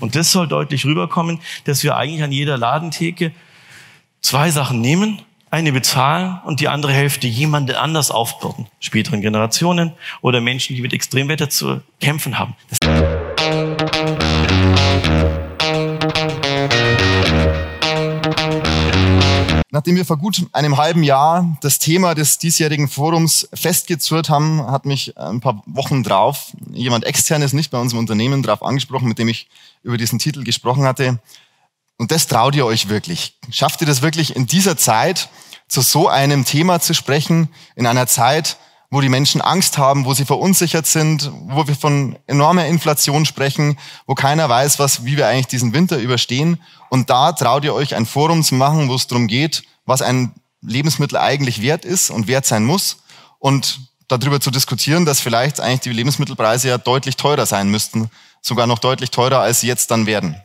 Und das soll deutlich rüberkommen, dass wir eigentlich an jeder Ladentheke zwei Sachen nehmen, eine bezahlen und die andere Hälfte jemanden anders aufbürden. Späteren Generationen oder Menschen, die mit Extremwetter zu kämpfen haben. Das Nachdem wir vor gut einem halben Jahr das Thema des diesjährigen Forums festgezurrt haben, hat mich ein paar Wochen drauf jemand externes nicht bei unserem Unternehmen drauf angesprochen, mit dem ich über diesen Titel gesprochen hatte. Und das traut ihr euch wirklich. Schafft ihr das wirklich in dieser Zeit zu so einem Thema zu sprechen, in einer Zeit, wo die Menschen Angst haben, wo sie verunsichert sind, wo wir von enormer Inflation sprechen, wo keiner weiß, was, wie wir eigentlich diesen Winter überstehen. Und da traut ihr euch ein Forum zu machen, wo es darum geht, was ein Lebensmittel eigentlich wert ist und wert sein muss und darüber zu diskutieren, dass vielleicht eigentlich die Lebensmittelpreise ja deutlich teurer sein müssten, sogar noch deutlich teurer, als sie jetzt dann werden.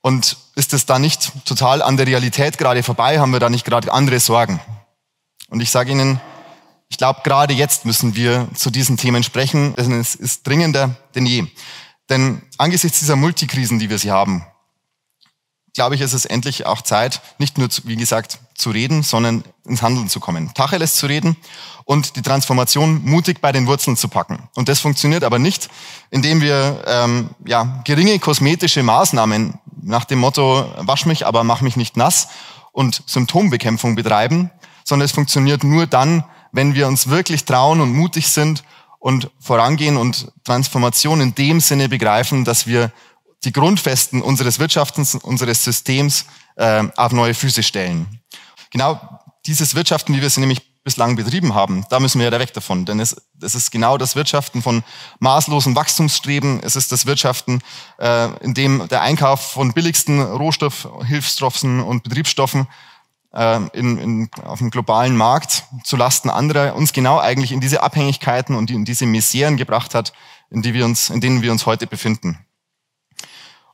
Und ist es da nicht total an der Realität gerade vorbei? Haben wir da nicht gerade andere Sorgen? Und ich sage Ihnen, ich glaube, gerade jetzt müssen wir zu diesen Themen sprechen. Es ist dringender denn je. Denn angesichts dieser Multikrisen, die wir sie haben, glaube ich, ist es endlich auch Zeit, nicht nur, wie gesagt, zu reden, sondern ins Handeln zu kommen. Tacheles zu reden und die Transformation mutig bei den Wurzeln zu packen. Und das funktioniert aber nicht, indem wir ähm, ja, geringe kosmetische Maßnahmen nach dem Motto, wasch mich, aber mach mich nicht nass und Symptombekämpfung betreiben, sondern es funktioniert nur dann, wenn wir uns wirklich trauen und mutig sind und vorangehen und Transformation in dem Sinne begreifen, dass wir die Grundfesten unseres Wirtschaftens, unseres Systems äh, auf neue Füße stellen. Genau dieses Wirtschaften, wie wir es nämlich bislang betrieben haben, da müssen wir ja weg davon. Denn es, es ist genau das Wirtschaften von maßlosen Wachstumsstreben. Es ist das Wirtschaften, äh, in dem der Einkauf von billigsten Rohstoff, Hilfsstoffen und Betriebsstoffen in, in, auf dem globalen Markt zu Lasten anderer uns genau eigentlich in diese Abhängigkeiten und in diese Miseren gebracht hat, in, die wir uns, in denen wir uns heute befinden.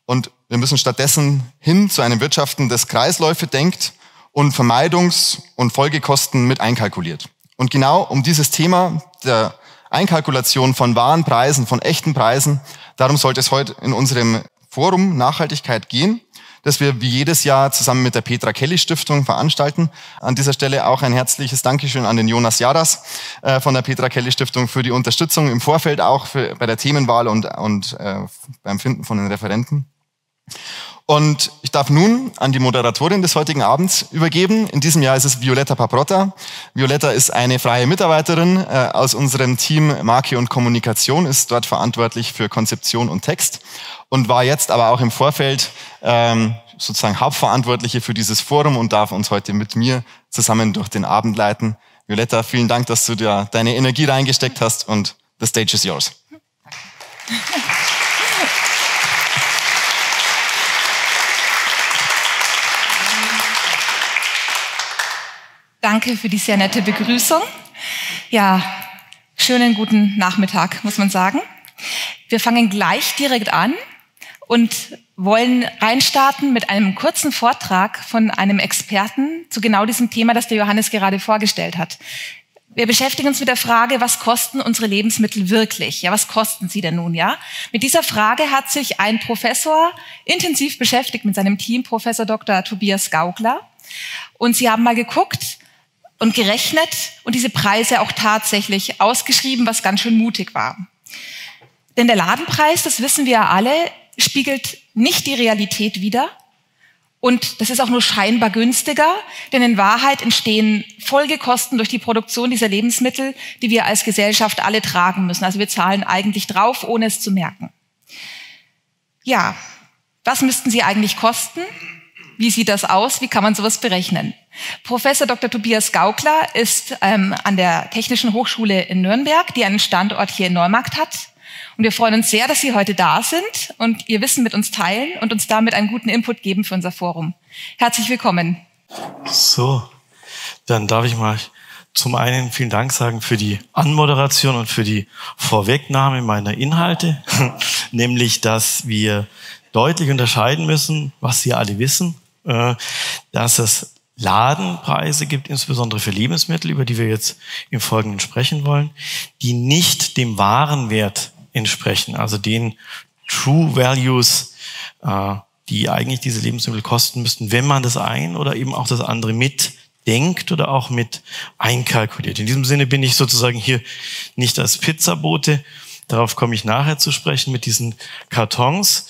Und wir müssen stattdessen hin zu einem Wirtschaften, das Kreisläufe denkt und Vermeidungs- und Folgekosten mit einkalkuliert. Und genau um dieses Thema der Einkalkulation von wahren Preisen, von echten Preisen, darum sollte es heute in unserem Forum Nachhaltigkeit gehen, das wir wie jedes Jahr zusammen mit der Petra Kelly Stiftung veranstalten. An dieser Stelle auch ein herzliches Dankeschön an den Jonas Jaras äh, von der Petra Kelly Stiftung für die Unterstützung im Vorfeld auch für, bei der Themenwahl und, und äh, beim Finden von den Referenten. Und ich darf nun an die Moderatorin des heutigen Abends übergeben. In diesem Jahr ist es Violetta Paprotta. Violetta ist eine freie Mitarbeiterin äh, aus unserem Team Marke und Kommunikation, ist dort verantwortlich für Konzeption und Text und war jetzt aber auch im Vorfeld ähm, sozusagen Hauptverantwortliche für dieses Forum und darf uns heute mit mir zusammen durch den Abend leiten. Violetta, vielen Dank, dass du da deine Energie reingesteckt hast und the stage is yours. Danke für die sehr nette Begrüßung. Ja, schönen guten Nachmittag, muss man sagen. Wir fangen gleich direkt an und wollen reinstarten mit einem kurzen Vortrag von einem Experten zu genau diesem Thema, das der Johannes gerade vorgestellt hat. Wir beschäftigen uns mit der Frage, was kosten unsere Lebensmittel wirklich? Ja, was kosten sie denn nun, ja? Mit dieser Frage hat sich ein Professor intensiv beschäftigt mit seinem Team, Professor Dr. Tobias Gaugler. Und sie haben mal geguckt, und gerechnet und diese Preise auch tatsächlich ausgeschrieben, was ganz schön mutig war. Denn der Ladenpreis, das wissen wir ja alle, spiegelt nicht die Realität wider. Und das ist auch nur scheinbar günstiger, denn in Wahrheit entstehen Folgekosten durch die Produktion dieser Lebensmittel, die wir als Gesellschaft alle tragen müssen. Also wir zahlen eigentlich drauf, ohne es zu merken. Ja, was müssten sie eigentlich kosten? Wie sieht das aus? Wie kann man sowas berechnen? Professor Dr. Tobias Gaukler ist ähm, an der Technischen Hochschule in Nürnberg, die einen Standort hier in Neumarkt hat. Und wir freuen uns sehr, dass Sie heute da sind und Ihr Wissen mit uns teilen und uns damit einen guten Input geben für unser Forum. Herzlich willkommen. So, dann darf ich mal zum einen vielen Dank sagen für die Anmoderation und für die Vorwegnahme meiner Inhalte, nämlich, dass wir deutlich unterscheiden müssen, was Sie alle wissen, äh, dass es Ladenpreise gibt, insbesondere für Lebensmittel, über die wir jetzt im Folgenden sprechen wollen, die nicht dem Warenwert entsprechen, also den True Values, äh, die eigentlich diese Lebensmittel kosten müssten, wenn man das ein oder eben auch das andere mitdenkt oder auch mit einkalkuliert. In diesem Sinne bin ich sozusagen hier nicht als Pizzabote, Darauf komme ich nachher zu sprechen mit diesen Kartons.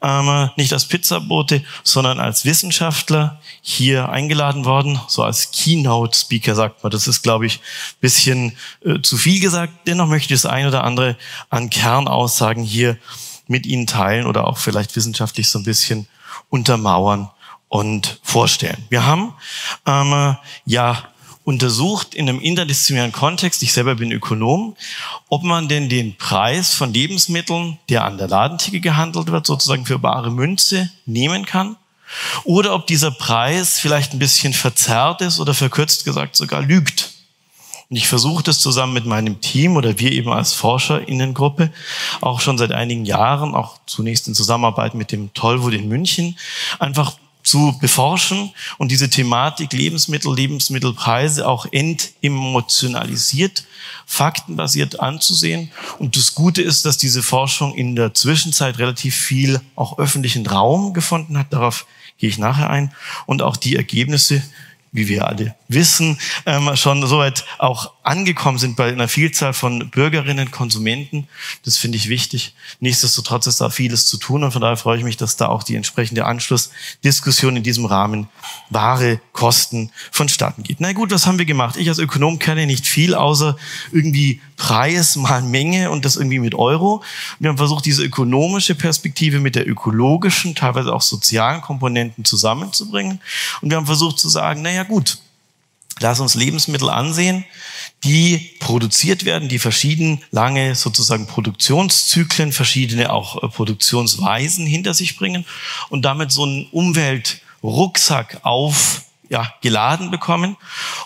Ähm, nicht als Pizzabote, sondern als Wissenschaftler hier eingeladen worden, so als Keynote-Speaker sagt man. Das ist, glaube ich, bisschen äh, zu viel gesagt. Dennoch möchte ich das ein oder andere an Kernaussagen hier mit Ihnen teilen oder auch vielleicht wissenschaftlich so ein bisschen untermauern und vorstellen. Wir haben ähm, ja untersucht in einem interdisziplinären Kontext, ich selber bin Ökonom, ob man denn den Preis von Lebensmitteln, der an der Ladentheke gehandelt wird, sozusagen für bare Münze nehmen kann. Oder ob dieser Preis vielleicht ein bisschen verzerrt ist oder verkürzt gesagt sogar lügt. Und ich versuche das zusammen mit meinem Team oder wir eben als Forscherinnengruppe auch schon seit einigen Jahren, auch zunächst in Zusammenarbeit mit dem Tollwood in München, einfach zu beforschen und diese Thematik Lebensmittel, Lebensmittelpreise auch entemotionalisiert, faktenbasiert anzusehen. Und das Gute ist, dass diese Forschung in der Zwischenzeit relativ viel auch öffentlichen Raum gefunden hat. Darauf gehe ich nachher ein. Und auch die Ergebnisse wie wir alle wissen, ähm, schon soweit auch angekommen sind bei einer Vielzahl von Bürgerinnen, Konsumenten. Das finde ich wichtig. Nichtsdestotrotz ist da vieles zu tun und von daher freue ich mich, dass da auch die entsprechende Anschlussdiskussion in diesem Rahmen wahre Kosten vonstatten geht. Na gut, was haben wir gemacht? Ich als Ökonom kenne nicht viel, außer irgendwie Preis mal Menge und das irgendwie mit Euro. Wir haben versucht, diese ökonomische Perspektive mit der ökologischen, teilweise auch sozialen Komponenten zusammenzubringen. Und wir haben versucht zu sagen, naja gut, lass uns Lebensmittel ansehen, die produziert werden, die verschieden lange sozusagen Produktionszyklen, verschiedene auch äh, Produktionsweisen hinter sich bringen und damit so einen Umweltrucksack auf ja, geladen bekommen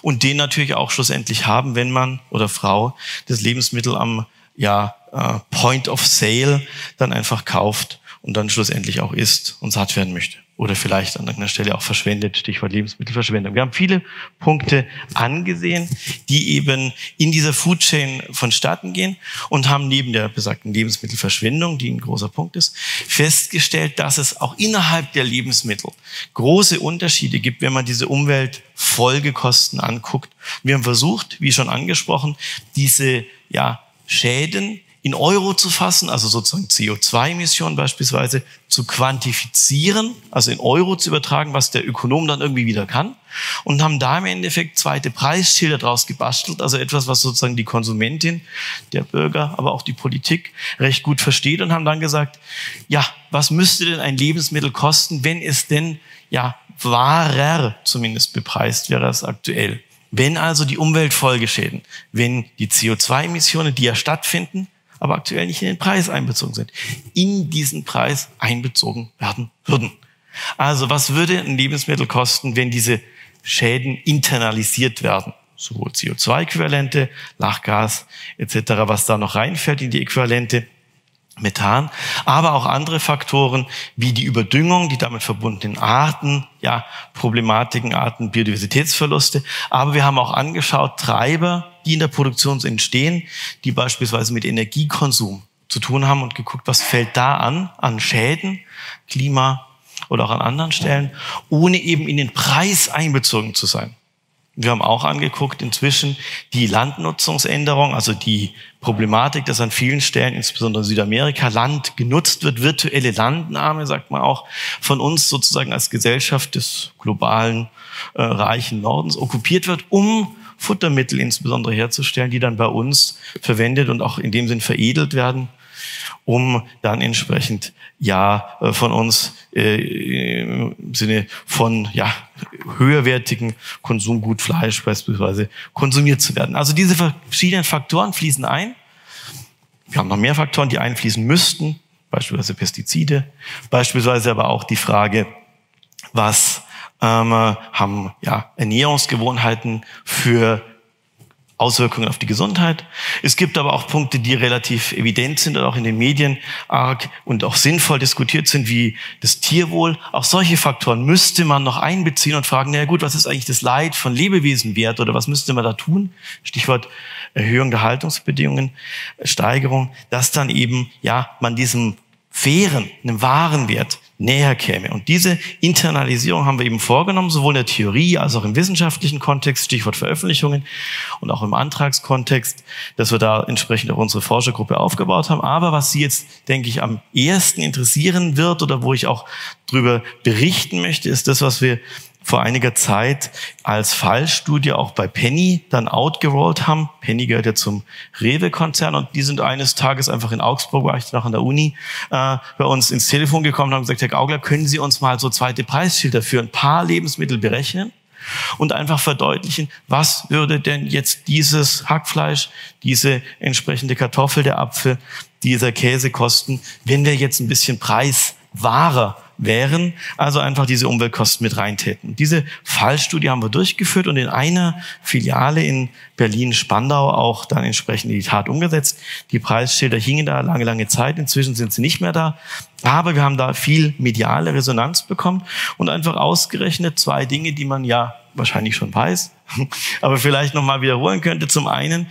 und den natürlich auch schlussendlich haben, wenn man oder Frau das Lebensmittel am ja, äh, Point of Sale dann einfach kauft und dann schlussendlich auch isst und satt werden möchte oder vielleicht an irgendeiner Stelle auch verschwendet, Stichwort Lebensmittelverschwendung. Wir haben viele Punkte angesehen, die eben in dieser Food Chain vonstatten gehen und haben neben der besagten Lebensmittelverschwendung, die ein großer Punkt ist, festgestellt, dass es auch innerhalb der Lebensmittel große Unterschiede gibt, wenn man diese Umweltfolgekosten anguckt. Wir haben versucht, wie schon angesprochen, diese ja, Schäden in Euro zu fassen, also sozusagen CO2-Emissionen beispielsweise, zu quantifizieren, also in Euro zu übertragen, was der Ökonom dann irgendwie wieder kann. Und haben da im Endeffekt zweite Preisschilder draus gebastelt, also etwas, was sozusagen die Konsumentin, der Bürger, aber auch die Politik recht gut versteht und haben dann gesagt, ja, was müsste denn ein Lebensmittel kosten, wenn es denn, ja, wahrer zumindest bepreist wäre als aktuell. Wenn also die Umweltfolgeschäden, wenn die CO2-Emissionen, die ja stattfinden, aber aktuell nicht in den Preis einbezogen sind, in diesen Preis einbezogen werden würden. Also was würde ein Lebensmittel kosten, wenn diese Schäden internalisiert werden? Sowohl CO2-Äquivalente, Lachgas etc., was da noch reinfällt in die Äquivalente, Methan, aber auch andere Faktoren wie die Überdüngung, die damit verbundenen Arten, ja, Problematiken, Arten, Biodiversitätsverluste. Aber wir haben auch angeschaut Treiber, die in der Produktion entstehen, die beispielsweise mit Energiekonsum zu tun haben und geguckt, was fällt da an, an Schäden, Klima oder auch an anderen Stellen, ohne eben in den Preis einbezogen zu sein. Wir haben auch angeguckt inzwischen die Landnutzungsänderung, also die Problematik, dass an vielen Stellen, insbesondere in Südamerika, Land genutzt wird, virtuelle Landnahme, sagt man auch, von uns sozusagen als Gesellschaft des globalen äh, reichen Nordens okkupiert wird, um Futtermittel insbesondere herzustellen, die dann bei uns verwendet und auch in dem Sinn veredelt werden um dann entsprechend ja äh, von uns äh, im Sinne von ja höherwertigen Konsumgut Fleisch beispielsweise konsumiert zu werden. Also diese verschiedenen Faktoren fließen ein. Wir haben noch mehr Faktoren, die einfließen müssten, beispielsweise Pestizide, beispielsweise aber auch die Frage, was ähm, haben ja Ernährungsgewohnheiten für Auswirkungen auf die Gesundheit. Es gibt aber auch Punkte, die relativ evident sind und auch in den Medien arg und auch sinnvoll diskutiert sind, wie das Tierwohl. Auch solche Faktoren müsste man noch einbeziehen und fragen, na gut, was ist eigentlich das Leid von Lebewesen wert oder was müsste man da tun? Stichwort Erhöhung der Haltungsbedingungen, Steigerung, dass dann eben, ja, man diesem fairen, einem wahren Wert näher käme. Und diese Internalisierung haben wir eben vorgenommen, sowohl in der Theorie als auch im wissenschaftlichen Kontext, Stichwort Veröffentlichungen und auch im Antragskontext, dass wir da entsprechend auch unsere Forschergruppe aufgebaut haben. Aber was Sie jetzt, denke ich, am ehesten interessieren wird oder wo ich auch drüber berichten möchte, ist das, was wir vor einiger Zeit als Fallstudie auch bei Penny dann outgerollt haben. Penny gehört ja zum Rewe-Konzern und die sind eines Tages einfach in Augsburg, war ich noch an der Uni, äh, bei uns ins Telefon gekommen und haben gesagt, Herr Gaugler, können Sie uns mal so zweite Preisschilder für ein paar Lebensmittel berechnen? und einfach verdeutlichen, was würde denn jetzt dieses Hackfleisch, diese entsprechende Kartoffel, der Apfel, dieser Käse kosten, wenn wir jetzt ein bisschen preiswahrer wären, also einfach diese Umweltkosten mit reintäten. Diese Fallstudie haben wir durchgeführt und in einer Filiale in Berlin-Spandau auch dann entsprechend die Tat umgesetzt. Die Preisschilder hingen da lange, lange Zeit. Inzwischen sind sie nicht mehr da. Aber wir haben da viel mediale Resonanz bekommen und einfach ausgerechnet zwei Dinge, die man ja wahrscheinlich schon weiß, aber vielleicht nochmal wiederholen könnte. Zum einen,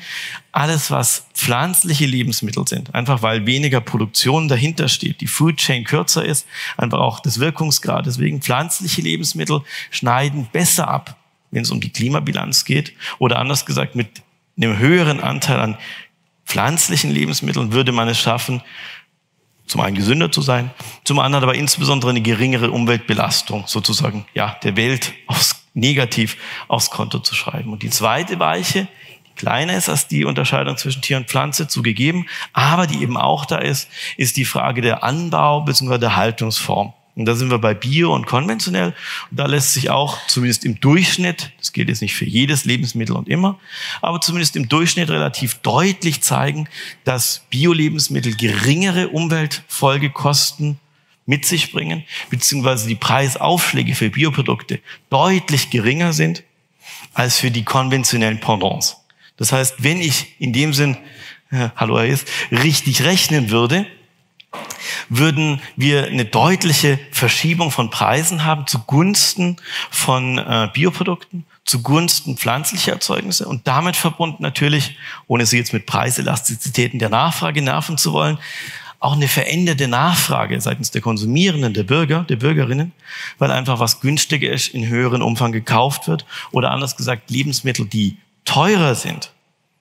alles, was pflanzliche Lebensmittel sind, einfach weil weniger Produktion dahinter steht, die Food Chain kürzer ist, einfach auch das Wirkungsgrad. Deswegen pflanzliche Lebensmittel schneiden besser ab, wenn es um die Klimabilanz geht. Oder anders gesagt, mit einem höheren Anteil an pflanzlichen Lebensmitteln würde man es schaffen, zum einen gesünder zu sein, zum anderen aber insbesondere eine geringere Umweltbelastung sozusagen ja der Welt aufs negativ aufs Konto zu schreiben. Und die zweite Weiche, die kleiner ist als die Unterscheidung zwischen Tier und Pflanze zugegeben, aber die eben auch da ist, ist die Frage der Anbau bzw. der Haltungsform. Und da sind wir bei Bio und konventionell. Und da lässt sich auch zumindest im Durchschnitt, das gilt jetzt nicht für jedes Lebensmittel und immer, aber zumindest im Durchschnitt relativ deutlich zeigen, dass Bio-Lebensmittel geringere Umweltfolgekosten mit sich bringen, beziehungsweise die Preisaufschläge für Bioprodukte deutlich geringer sind als für die konventionellen Pendants. Das heißt, wenn ich in dem Sinn, äh, hallo Herr ist, richtig rechnen würde, würden wir eine deutliche Verschiebung von Preisen haben zugunsten von äh, Bioprodukten, zugunsten pflanzlicher Erzeugnisse und damit verbunden natürlich, ohne Sie jetzt mit Preiselastizitäten der Nachfrage nerven zu wollen, auch eine veränderte Nachfrage seitens der Konsumierenden, der Bürger, der Bürgerinnen, weil einfach was günstiger ist, in höheren Umfang gekauft wird oder anders gesagt Lebensmittel, die teurer sind,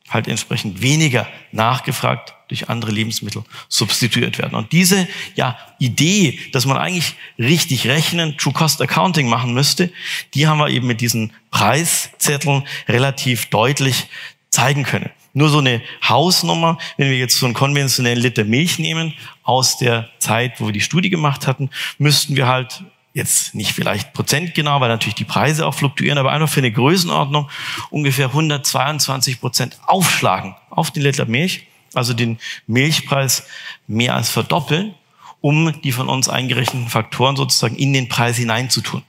halt entsprechend weniger nachgefragt durch andere Lebensmittel substituiert werden. Und diese ja, Idee, dass man eigentlich richtig rechnen, True Cost Accounting machen müsste, die haben wir eben mit diesen Preiszetteln relativ deutlich zeigen können. Nur so eine Hausnummer, wenn wir jetzt so einen konventionellen Liter Milch nehmen aus der Zeit, wo wir die Studie gemacht hatten, müssten wir halt jetzt nicht vielleicht prozentgenau, weil natürlich die Preise auch fluktuieren, aber einfach für eine Größenordnung ungefähr 122 Prozent aufschlagen auf den Liter Milch, also den Milchpreis mehr als verdoppeln, um die von uns eingerechneten Faktoren sozusagen in den Preis hineinzutun.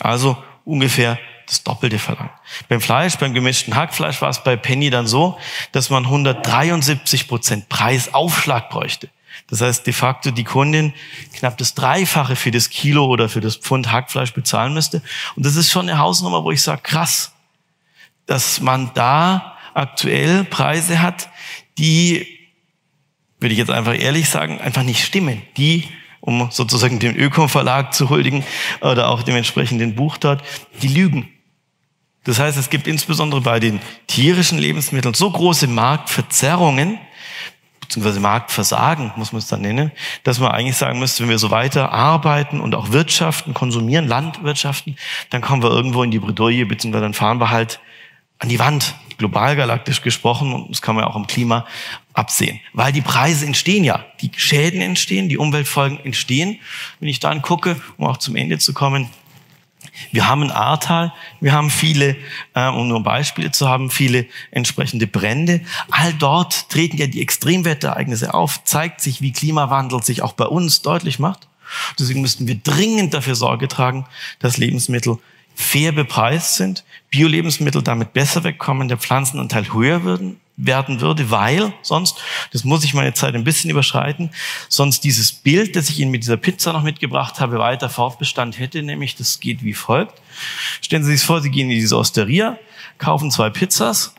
Also ungefähr das Doppelte verlangen. Beim Fleisch, beim gemischten Hackfleisch war es bei Penny dann so, dass man 173 Prozent Preisaufschlag bräuchte. Das heißt, de facto die Kundin knapp das Dreifache für das Kilo oder für das Pfund Hackfleisch bezahlen müsste. Und das ist schon eine Hausnummer, wo ich sage, krass, dass man da aktuell Preise hat, die, würde ich jetzt einfach ehrlich sagen, einfach nicht stimmen. Die um sozusagen dem Öko-Verlag zu huldigen oder auch dem entsprechenden Buch dort, die lügen. Das heißt, es gibt insbesondere bei den tierischen Lebensmitteln so große Marktverzerrungen, beziehungsweise Marktversagen, muss man es dann nennen, dass man eigentlich sagen müsste, wenn wir so weiter arbeiten und auch wirtschaften, konsumieren, Landwirtschaften, dann kommen wir irgendwo in die Bredouille, beziehungsweise dann fahren wir halt an die Wand, global galaktisch gesprochen, und das kann man ja auch im Klima absehen. Weil die Preise entstehen ja, die Schäden entstehen, die Umweltfolgen entstehen. Wenn ich dann gucke, um auch zum Ende zu kommen, wir haben ein Ahrtal, wir haben viele, äh, um nur Beispiele zu haben, viele entsprechende Brände. All dort treten ja die Extremwetterereignisse auf, zeigt sich, wie Klimawandel sich auch bei uns deutlich macht. Deswegen müssten wir dringend dafür Sorge tragen, dass Lebensmittel fair bepreist sind, Bio-Lebensmittel damit besser wegkommen, der Pflanzenanteil höher würden, werden würde, weil sonst, das muss ich meine Zeit ein bisschen überschreiten, sonst dieses Bild, das ich Ihnen mit dieser Pizza noch mitgebracht habe, weiter Fortbestand hätte, nämlich das geht wie folgt. Stellen Sie sich vor, Sie gehen in diese Osteria, kaufen zwei Pizzas,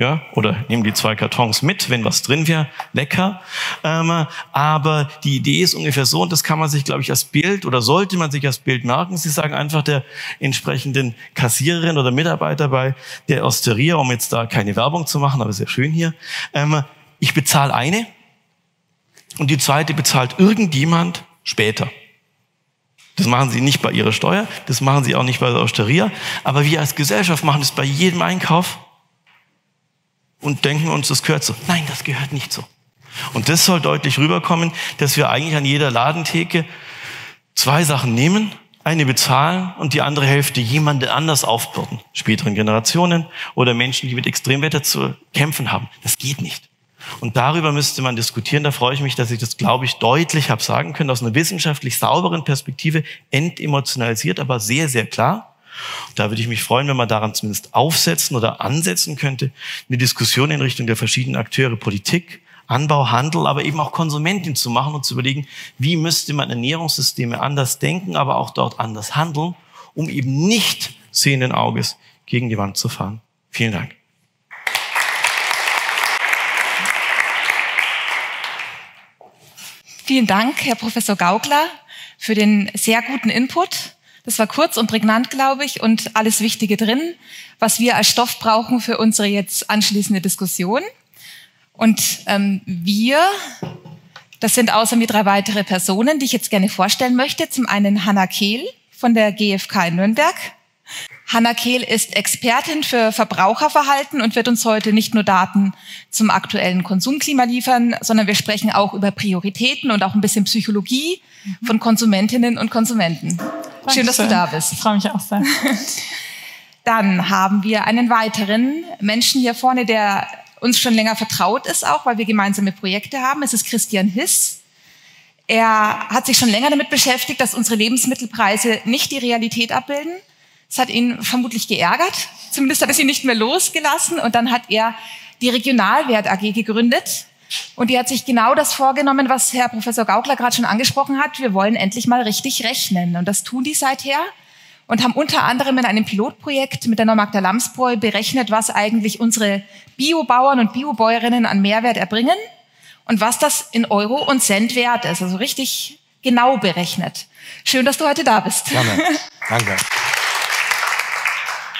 ja, oder nehmen die zwei Kartons mit, wenn was drin wäre, lecker. Ähm, aber die Idee ist ungefähr so, und das kann man sich, glaube ich, als Bild oder sollte man sich als Bild merken. Sie sagen einfach der entsprechenden Kassiererin oder Mitarbeiter bei der Osteria, um jetzt da keine Werbung zu machen, aber sehr schön hier, ähm, ich bezahle eine und die zweite bezahlt irgendjemand später. Das machen sie nicht bei ihrer Steuer, das machen sie auch nicht bei der Osteria, aber wir als Gesellschaft machen es bei jedem Einkauf und denken uns, das gehört so. Nein, das gehört nicht so. Und das soll deutlich rüberkommen, dass wir eigentlich an jeder Ladentheke zwei Sachen nehmen, eine bezahlen und die andere Hälfte jemand anders aufbürden. Späteren Generationen oder Menschen, die mit Extremwetter zu kämpfen haben. Das geht nicht. Und darüber müsste man diskutieren. Da freue ich mich, dass ich das, glaube ich, deutlich habe sagen können, aus einer wissenschaftlich sauberen Perspektive, entemotionalisiert, aber sehr, sehr klar. Da würde ich mich freuen, wenn man daran zumindest aufsetzen oder ansetzen könnte, eine Diskussion in Richtung der verschiedenen Akteure, Politik, Anbau, Handel, aber eben auch Konsumentin zu machen und zu überlegen, wie müsste man Ernährungssysteme anders denken, aber auch dort anders handeln, um eben nicht sehenden Auges gegen die Wand zu fahren. Vielen Dank. Vielen Dank, Herr Professor Gaukler, für den sehr guten Input. Das war kurz und prägnant, glaube ich, und alles Wichtige drin, was wir als Stoff brauchen für unsere jetzt anschließende Diskussion. Und ähm, wir, das sind außer mir drei weitere Personen, die ich jetzt gerne vorstellen möchte. Zum einen Hanna Kehl von der GfK in Nürnberg. Hanna Kehl ist Expertin für Verbraucherverhalten und wird uns heute nicht nur Daten zum aktuellen Konsumklima liefern, sondern wir sprechen auch über Prioritäten und auch ein bisschen Psychologie von Konsumentinnen und Konsumenten. Dankeschön. Schön, dass du da bist. Ich freue mich auch sehr. Dann haben wir einen weiteren Menschen hier vorne, der uns schon länger vertraut ist, auch weil wir gemeinsame Projekte haben. Es ist Christian Hiss. Er hat sich schon länger damit beschäftigt, dass unsere Lebensmittelpreise nicht die Realität abbilden. Es hat ihn vermutlich geärgert. Zumindest hat es ihn nicht mehr losgelassen. Und dann hat er die Regionalwert AG gegründet. Und die hat sich genau das vorgenommen, was Herr Professor Gaukler gerade schon angesprochen hat. Wir wollen endlich mal richtig rechnen. Und das tun die seither und haben unter anderem in einem Pilotprojekt mit der Normagda Lamsbräu berechnet, was eigentlich unsere Biobauern und Biobäuerinnen an Mehrwert erbringen und was das in Euro und Cent wert ist. Also richtig genau berechnet. Schön, dass du heute da bist. Gerne. Danke.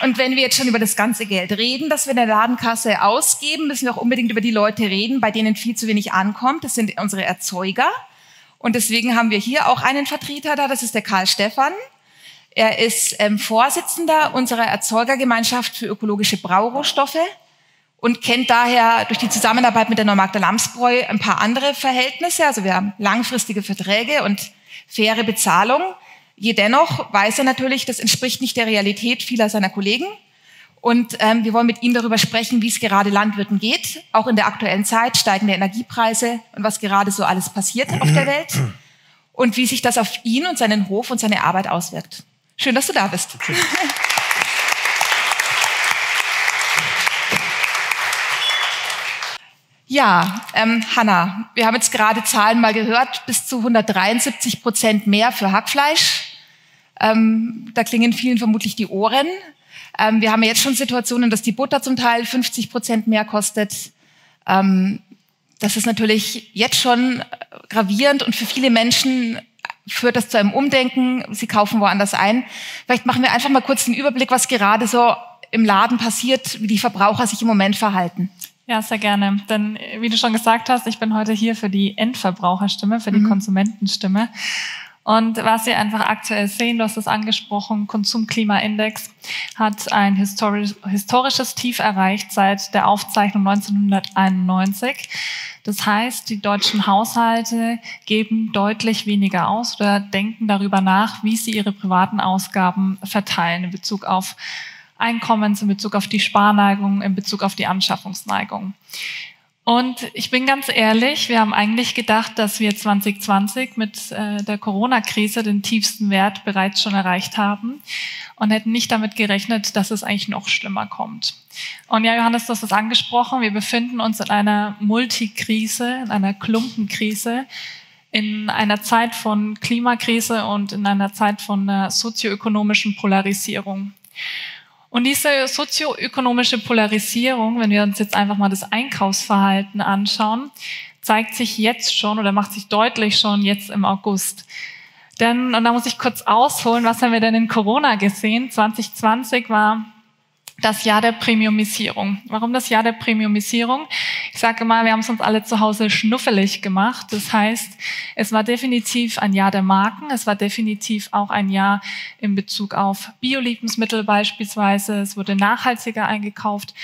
Und wenn wir jetzt schon über das ganze Geld reden, das wir in der Ladenkasse ausgeben, müssen wir auch unbedingt über die Leute reden, bei denen viel zu wenig ankommt. Das sind unsere Erzeuger. Und deswegen haben wir hier auch einen Vertreter da, das ist der Karl Stephan. Er ist ähm, Vorsitzender unserer Erzeugergemeinschaft für ökologische Braurohstoffe und kennt daher durch die Zusammenarbeit mit der Normagda Lamsbräu ein paar andere Verhältnisse. Also wir haben langfristige Verträge und faire Bezahlung. Jedennoch weiß er natürlich, das entspricht nicht der Realität vieler seiner Kollegen. Und ähm, wir wollen mit ihm darüber sprechen, wie es gerade Landwirten geht, auch in der aktuellen Zeit, steigende Energiepreise und was gerade so alles passiert auf der Welt und wie sich das auf ihn und seinen Hof und seine Arbeit auswirkt. Schön, dass du da bist. Ja, ähm, Hanna, wir haben jetzt gerade Zahlen mal gehört, bis zu 173 Prozent mehr für Hackfleisch. Ähm, da klingen vielen vermutlich die Ohren. Ähm, wir haben jetzt schon Situationen, dass die Butter zum Teil 50 Prozent mehr kostet. Ähm, das ist natürlich jetzt schon gravierend und für viele Menschen führt das zu einem Umdenken. Sie kaufen woanders ein. Vielleicht machen wir einfach mal kurz den Überblick, was gerade so im Laden passiert, wie die Verbraucher sich im Moment verhalten. Ja, sehr gerne. Denn wie du schon gesagt hast, ich bin heute hier für die Endverbraucherstimme, für die mhm. Konsumentenstimme. Und was Sie einfach aktuell sehen, du hast es angesprochen, Konsumklimaindex hat ein historisch, historisches Tief erreicht seit der Aufzeichnung 1991. Das heißt, die deutschen Haushalte geben deutlich weniger aus oder denken darüber nach, wie sie ihre privaten Ausgaben verteilen in Bezug auf Einkommens, in Bezug auf die Sparneigung, in Bezug auf die Anschaffungsneigung. Und ich bin ganz ehrlich, wir haben eigentlich gedacht, dass wir 2020 mit äh, der Corona-Krise den tiefsten Wert bereits schon erreicht haben und hätten nicht damit gerechnet, dass es eigentlich noch schlimmer kommt. Und ja, Johannes, du hast es angesprochen, wir befinden uns in einer Multikrise, in einer Klumpenkrise, in einer Zeit von Klimakrise und in einer Zeit von einer sozioökonomischen Polarisierung. Und diese sozioökonomische Polarisierung, wenn wir uns jetzt einfach mal das Einkaufsverhalten anschauen, zeigt sich jetzt schon oder macht sich deutlich schon jetzt im August. Denn, und da muss ich kurz ausholen, was haben wir denn in Corona gesehen? 2020 war das Jahr der Premiumisierung. Warum das Jahr der Premiumisierung? Ich sage mal, wir haben es uns alle zu Hause schnuffelig gemacht. Das heißt, es war definitiv ein Jahr der Marken. Es war definitiv auch ein Jahr in Bezug auf Bio-Lebensmittel beispielsweise. Es wurde nachhaltiger eingekauft.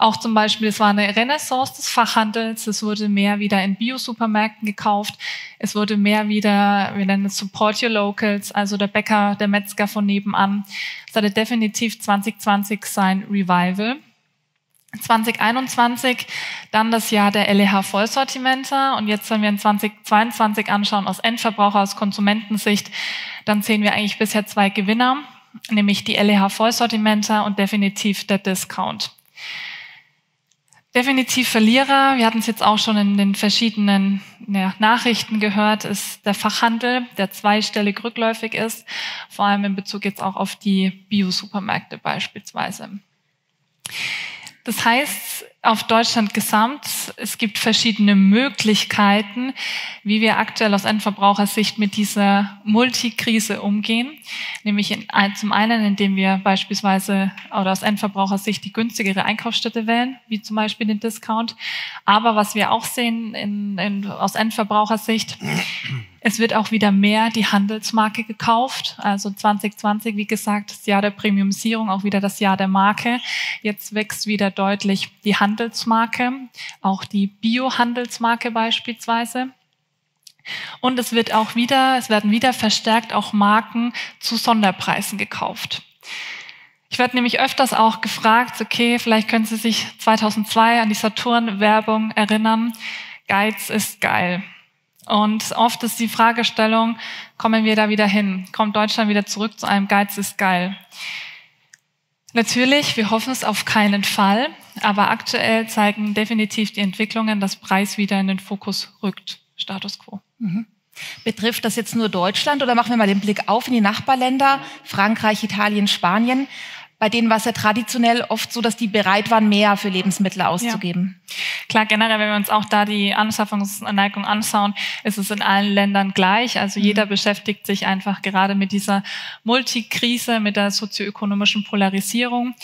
Auch zum Beispiel, es war eine Renaissance des Fachhandels. Es wurde mehr wieder in Bio-Supermärkten gekauft. Es wurde mehr wieder, wir nennen es Support Your Locals, also der Bäcker, der Metzger von nebenan. Es hatte definitiv 2020 sein Revival. 2021 dann das Jahr der LEH Vollsortimenter und jetzt, wenn wir in 2022 anschauen aus Endverbraucher, aus Konsumentensicht, dann sehen wir eigentlich bisher zwei Gewinner, nämlich die LEH Vollsortimenter und definitiv der Discount. Definitiv Verlierer, wir hatten es jetzt auch schon in den verschiedenen ja, Nachrichten gehört, ist der Fachhandel, der zweistellig rückläufig ist, vor allem in Bezug jetzt auch auf die Bio-Supermärkte beispielsweise. Das heißt, auf Deutschland gesamt, es gibt verschiedene Möglichkeiten, wie wir aktuell aus Endverbrauchersicht mit dieser Multikrise umgehen. Nämlich in, zum einen, indem wir beispielsweise oder aus Endverbrauchersicht die günstigere Einkaufsstätte wählen, wie zum Beispiel den Discount. Aber was wir auch sehen in, in, aus Endverbrauchersicht, es wird auch wieder mehr die Handelsmarke gekauft. Also 2020, wie gesagt, das Jahr der Premiumisierung, auch wieder das Jahr der Marke. Jetzt wächst wieder deutlich die Handelsmarke, auch die Bio-Handelsmarke beispielsweise. Und es wird auch wieder, es werden wieder verstärkt auch Marken zu Sonderpreisen gekauft. Ich werde nämlich öfters auch gefragt, okay, vielleicht können Sie sich 2002 an die Saturn-Werbung erinnern. Geiz ist geil. Und oft ist die Fragestellung, kommen wir da wieder hin? Kommt Deutschland wieder zurück zu einem Geiz ist geil? Natürlich, wir hoffen es auf keinen Fall, aber aktuell zeigen definitiv die Entwicklungen, dass Preis wieder in den Fokus rückt. Status quo. Mhm. Betrifft das jetzt nur Deutschland oder machen wir mal den Blick auf in die Nachbarländer, Frankreich, Italien, Spanien? bei denen war es ja traditionell oft so, dass die bereit waren, mehr für Lebensmittel auszugeben. Ja. Klar, generell, wenn wir uns auch da die Anschaffungsneigung anschauen, ist es in allen Ländern gleich. Also mhm. jeder beschäftigt sich einfach gerade mit dieser Multikrise, mit der sozioökonomischen Polarisierung.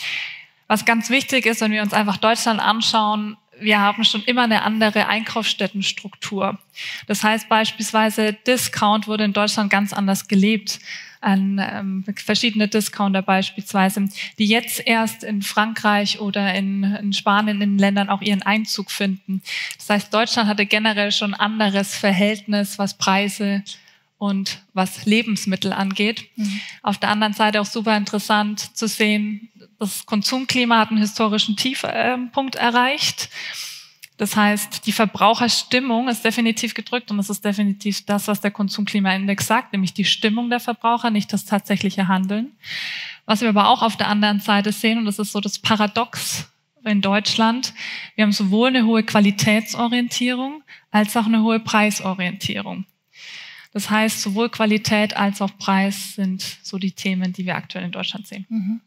Was ganz wichtig ist, wenn wir uns einfach Deutschland anschauen, wir haben schon immer eine andere Einkaufsstättenstruktur. Das heißt beispielsweise, Discount wurde in Deutschland ganz anders gelebt an ähm, verschiedene Discounter beispielsweise, die jetzt erst in Frankreich oder in, in Spanien, in Ländern auch ihren Einzug finden. Das heißt, Deutschland hatte generell schon anderes Verhältnis, was Preise und was Lebensmittel angeht. Mhm. Auf der anderen Seite auch super interessant zu sehen, das Konsumklima hat einen historischen Tiefpunkt erreicht. Das heißt, die Verbraucherstimmung ist definitiv gedrückt und das ist definitiv das, was der Konsumklimaindex sagt, nämlich die Stimmung der Verbraucher, nicht das tatsächliche Handeln. Was wir aber auch auf der anderen Seite sehen, und das ist so das Paradox in Deutschland, wir haben sowohl eine hohe Qualitätsorientierung als auch eine hohe Preisorientierung. Das heißt, sowohl Qualität als auch Preis sind so die Themen, die wir aktuell in Deutschland sehen. Mhm.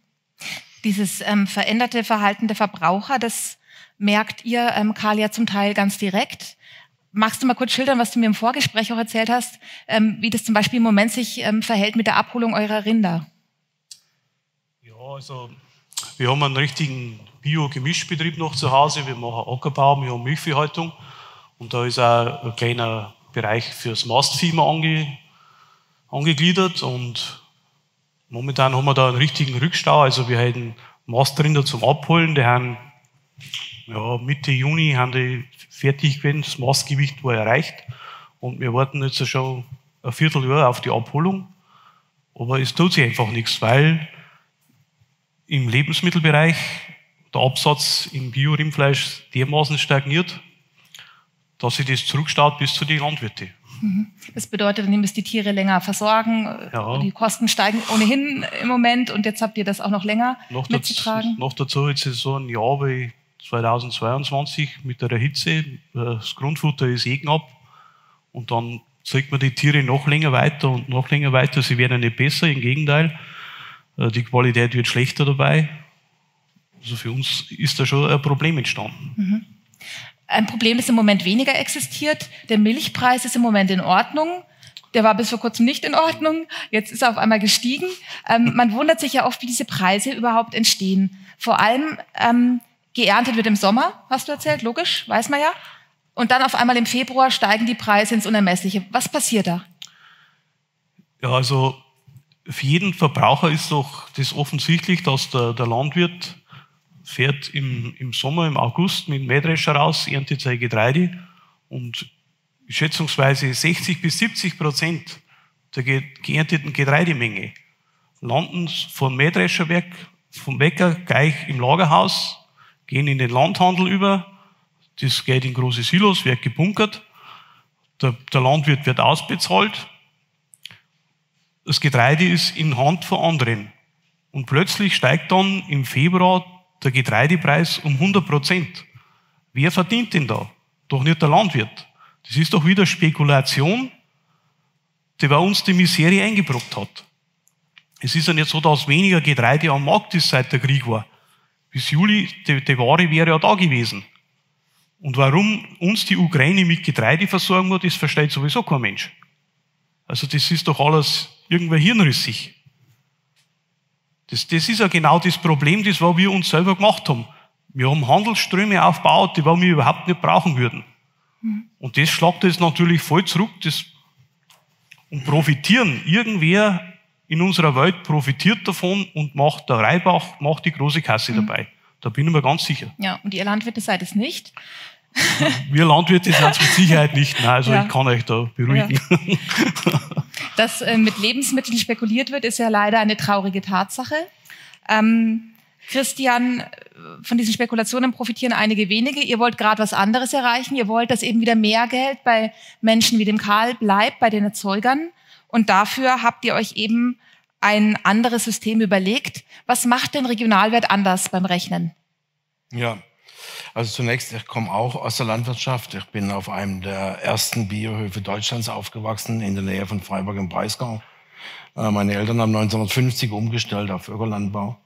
Dieses ähm, veränderte Verhalten der Verbraucher, das merkt ihr, ähm, Karl, ja zum Teil ganz direkt. Magst du mal kurz schildern, was du mir im Vorgespräch auch erzählt hast, ähm, wie das zum Beispiel im Moment sich ähm, verhält mit der Abholung eurer Rinder? Ja, also wir haben einen richtigen Bio-Gemischbetrieb noch zu Hause. Wir machen Ackerbau, wir haben Milchviehhaltung und da ist auch ein kleiner Bereich fürs Mastvieh ange, angegliedert und momentan haben wir da einen richtigen Rückstau. Also wir haben Mastrinder zum Abholen, die haben ja, Mitte Juni haben die fertig gewesen, das Maßgewicht war erreicht und wir warten jetzt schon ein Vierteljahr auf die Abholung. Aber es tut sich einfach nichts, weil im Lebensmittelbereich der Absatz im Bio-Rindfleisch dermaßen stagniert, dass sich das zurückstaut bis zu den Landwirten. Mhm. Das bedeutet, dann müsst die Tiere länger versorgen. Ja. Die Kosten steigen ohnehin im Moment und jetzt habt ihr das auch noch länger noch mitzutragen. Dazu, noch dazu jetzt ist so ein Jahr wie 2022 mit der Hitze. Das Grundfutter ist eh ab und dann trägt man die Tiere noch länger weiter und noch länger weiter. Sie werden nicht besser, im Gegenteil. Äh, die Qualität wird schlechter dabei. Also für uns ist da schon ein Problem entstanden. Mhm. Ein Problem, das im Moment weniger existiert. Der Milchpreis ist im Moment in Ordnung. Der war bis vor kurzem nicht in Ordnung. Jetzt ist er auf einmal gestiegen. Ähm, man wundert sich ja oft, wie diese Preise überhaupt entstehen. Vor allem ähm, geerntet wird im Sommer, hast du erzählt, logisch, weiß man ja. Und dann auf einmal im Februar steigen die Preise ins Unermessliche. Was passiert da? Ja, also für jeden Verbraucher ist doch das offensichtlich, dass der, der Landwirt fährt im, im Sommer, im August mit dem Mähdrescher raus, erntet sein Getreide und schätzungsweise 60 bis 70 Prozent der geernteten Getreidemenge landen vom Mähdrescherwerk, vom Bäcker gleich im Lagerhaus, gehen in den Landhandel über, das geht in große Silos, wird gebunkert, der, der Landwirt wird ausbezahlt, das Getreide ist in Hand von anderen. Und plötzlich steigt dann im Februar der Getreidepreis um 100 Prozent. Wer verdient denn da? Doch nicht der Landwirt. Das ist doch wieder Spekulation, die bei uns die Miserie eingebrockt hat. Es ist ja nicht so, dass weniger Getreide am Markt ist, seit der Krieg war. Bis Juli, die, die Ware wäre ja da gewesen. Und warum uns die Ukraine mit Getreide versorgen muss, das versteht sowieso kein Mensch. Also das ist doch alles irgendwie hirnrissig. Das, das ist ja genau das Problem, das was wir uns selber gemacht haben. Wir haben Handelsströme aufgebaut, die wir überhaupt nicht brauchen würden. Mhm. Und das schlagt jetzt natürlich voll zurück. Das, und profitieren. Irgendwer in unserer Welt profitiert davon und macht der Reibach, macht die große Kasse mhm. dabei. Da bin ich mir ganz sicher. Ja, und ihr Landwirte seid es nicht. Wir Landwirte sind es mit Sicherheit nicht. Nein, also ja. ich kann euch da beruhigen. Ja. Dass äh, mit Lebensmitteln spekuliert wird, ist ja leider eine traurige Tatsache. Ähm, Christian, von diesen Spekulationen profitieren einige wenige. Ihr wollt gerade was anderes erreichen. Ihr wollt, dass eben wieder mehr Geld bei Menschen wie dem Karl bleibt, bei den Erzeugern. Und dafür habt ihr euch eben ein anderes System überlegt. Was macht den Regionalwert anders beim Rechnen? Ja, also zunächst, ich komme auch aus der Landwirtschaft. Ich bin auf einem der ersten Biohöfe Deutschlands aufgewachsen, in der Nähe von Freiburg im Breisgau. Äh, meine Eltern haben 1950 umgestellt auf Ökolandbau.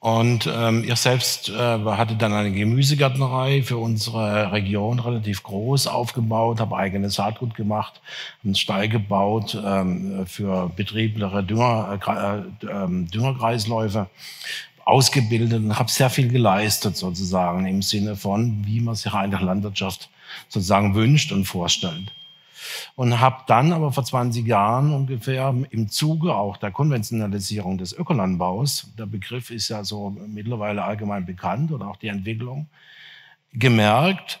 Und ähm, ich selbst äh, hatte dann eine Gemüsegärtnerei für unsere Region relativ groß aufgebaut, habe eigenes Saatgut gemacht, einen Stall gebaut ähm, für betrieblere Dünger, äh, äh, ähm, Düngerkreisläufe ausgebildet und habe sehr viel geleistet sozusagen im Sinne von, wie man sich eine Landwirtschaft sozusagen wünscht und vorstellt. Und habe dann aber vor 20 Jahren ungefähr im Zuge auch der Konventionalisierung des Ökolandbaus, der Begriff ist ja so mittlerweile allgemein bekannt oder auch die Entwicklung, gemerkt,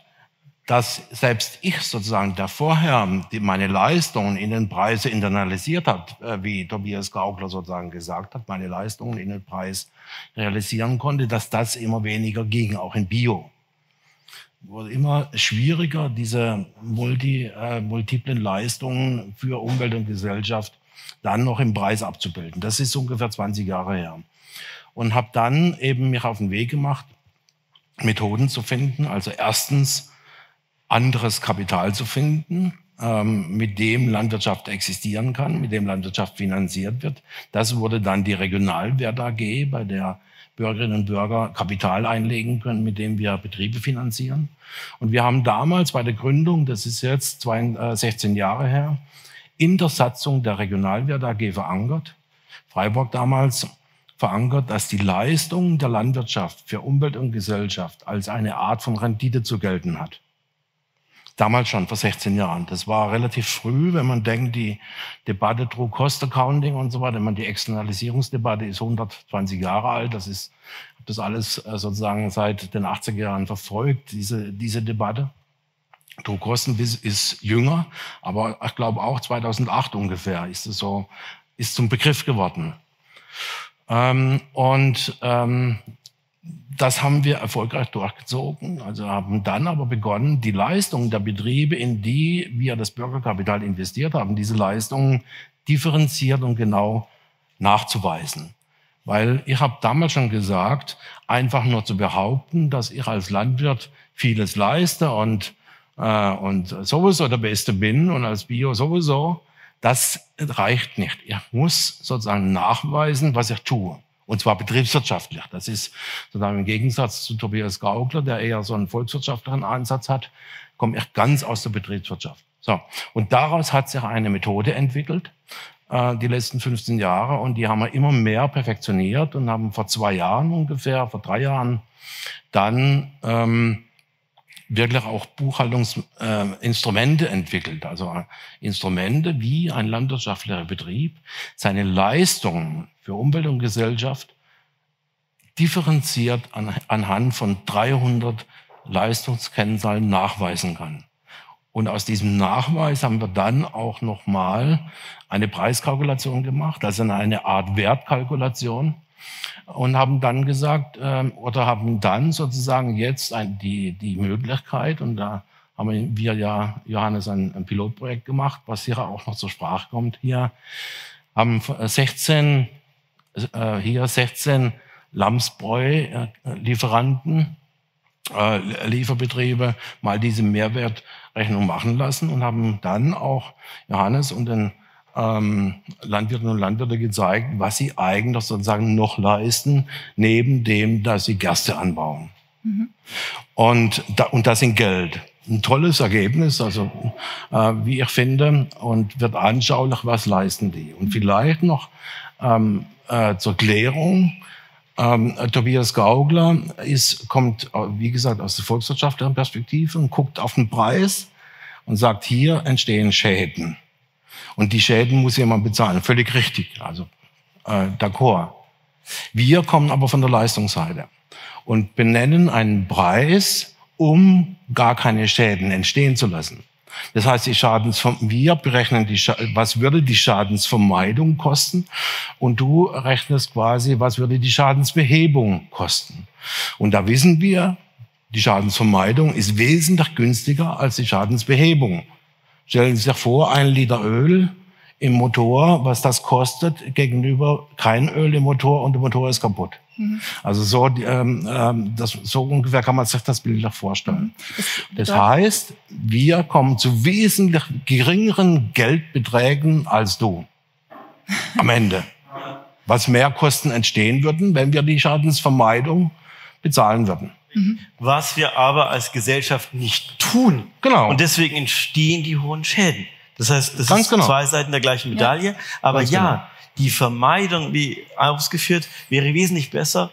dass selbst ich sozusagen, der vorher meine Leistungen in den Preise internalisiert hat, äh, wie Tobias Gaukler sozusagen gesagt hat, meine Leistungen in den Preis realisieren konnte, dass das immer weniger ging, auch in Bio. Wurde immer schwieriger, diese multi, äh, multiplen Leistungen für Umwelt und Gesellschaft dann noch im Preis abzubilden. Das ist ungefähr 20 Jahre her. Und habe dann eben mich auf den Weg gemacht, Methoden zu finden. Also erstens anderes Kapital zu finden, ähm, mit dem Landwirtschaft existieren kann, mit dem Landwirtschaft finanziert wird. Das wurde dann die Regionalwert AG, bei der Bürgerinnen und Bürger Kapital einlegen können, mit dem wir Betriebe finanzieren. Und wir haben damals bei der Gründung, das ist jetzt 16 Jahre her, in der Satzung der Regionalwert AG verankert, Freiburg damals verankert, dass die Leistung der Landwirtschaft für Umwelt und Gesellschaft als eine Art von Rendite zu gelten hat. Damals schon, vor 16 Jahren. Das war relativ früh, wenn man denkt, die Debatte True Cost Accounting und so weiter, wenn man die Externalisierungsdebatte ist 120 Jahre alt. Das ist, das alles äh, sozusagen seit den 80er Jahren verfolgt, diese, diese Debatte. True Kosten ist jünger, aber ich glaube auch 2008 ungefähr ist es so, ist zum Begriff geworden. Ähm, und ähm, das haben wir erfolgreich durchgezogen. Also haben dann aber begonnen, die Leistungen der Betriebe, in die wir das Bürgerkapital investiert haben, diese Leistungen differenziert und genau nachzuweisen. Weil ich habe damals schon gesagt, einfach nur zu behaupten, dass ich als Landwirt vieles leiste und, äh, und sowieso der Beste bin und als Bio sowieso, das reicht nicht. Ich muss sozusagen nachweisen, was ich tue. Und zwar betriebswirtschaftlich. Das ist sozusagen im Gegensatz zu Tobias Gaugler, der eher so einen volkswirtschaftlichen Ansatz hat, komme ich ganz aus der Betriebswirtschaft. So. Und daraus hat sich eine Methode entwickelt, äh, die letzten 15 Jahre. Und die haben wir immer mehr perfektioniert und haben vor zwei Jahren ungefähr, vor drei Jahren, dann ähm, wirklich auch Buchhaltungsinstrumente äh, entwickelt. Also äh, Instrumente, wie ein landwirtschaftlicher Betrieb seine Leistungen für Umwelt und Gesellschaft differenziert an, anhand von 300 Leistungskennzahlen nachweisen kann. Und aus diesem Nachweis haben wir dann auch nochmal eine Preiskalkulation gemacht, also eine Art Wertkalkulation und haben dann gesagt ähm, oder haben dann sozusagen jetzt ein, die, die Möglichkeit und da haben wir ja, Johannes, ein, ein Pilotprojekt gemacht, was hier auch noch zur Sprache kommt. Hier haben 16, äh, hier 16 Lamsbräu-Lieferanten, äh, Lieferbetriebe mal diese Mehrwertrechnung machen lassen und haben dann auch Johannes und den ähm, Landwirten und Landwirte gezeigt, was sie eigentlich sozusagen noch leisten, neben dem, dass sie Gerste anbauen. Mhm. Und, da, und das in Geld. Ein tolles Ergebnis, also äh, wie ich finde, und wird anschaulich, was leisten die. Und vielleicht noch ähm, äh, zur Klärung, ähm, Tobias Gaugler ist, kommt, äh, wie gesagt, aus der volkswirtschaftlichen Perspektive und guckt auf den Preis und sagt, hier entstehen Schäden. Und die Schäden muss jemand bezahlen. Völlig richtig. Also äh, d'accord. Wir kommen aber von der Leistungsseite und benennen einen Preis, um gar keine Schäden entstehen zu lassen. Das heißt, die wir berechnen, die was würde die Schadensvermeidung kosten und du rechnest quasi, was würde die Schadensbehebung kosten. Und da wissen wir, die Schadensvermeidung ist wesentlich günstiger als die Schadensbehebung. Stellen Sie sich vor, ein Liter Öl im Motor, was das kostet, gegenüber kein Öl im Motor und der Motor ist kaputt. Mhm. Also so, ähm, ähm, das, so ungefähr kann man sich das Bild vorstellen. Mhm. Das heißt, wir kommen zu wesentlich geringeren Geldbeträgen als du am Ende. Was mehr Kosten entstehen würden, wenn wir die Schadensvermeidung bezahlen würden. Mhm. Was wir aber als Gesellschaft nicht tun. Genau. Und deswegen entstehen die hohen Schäden. Das heißt, das Ganz ist genau. zwei Seiten der gleichen Medaille. Ja. Aber Ganz ja, genau. die Vermeidung, wie ausgeführt, wäre wesentlich besser.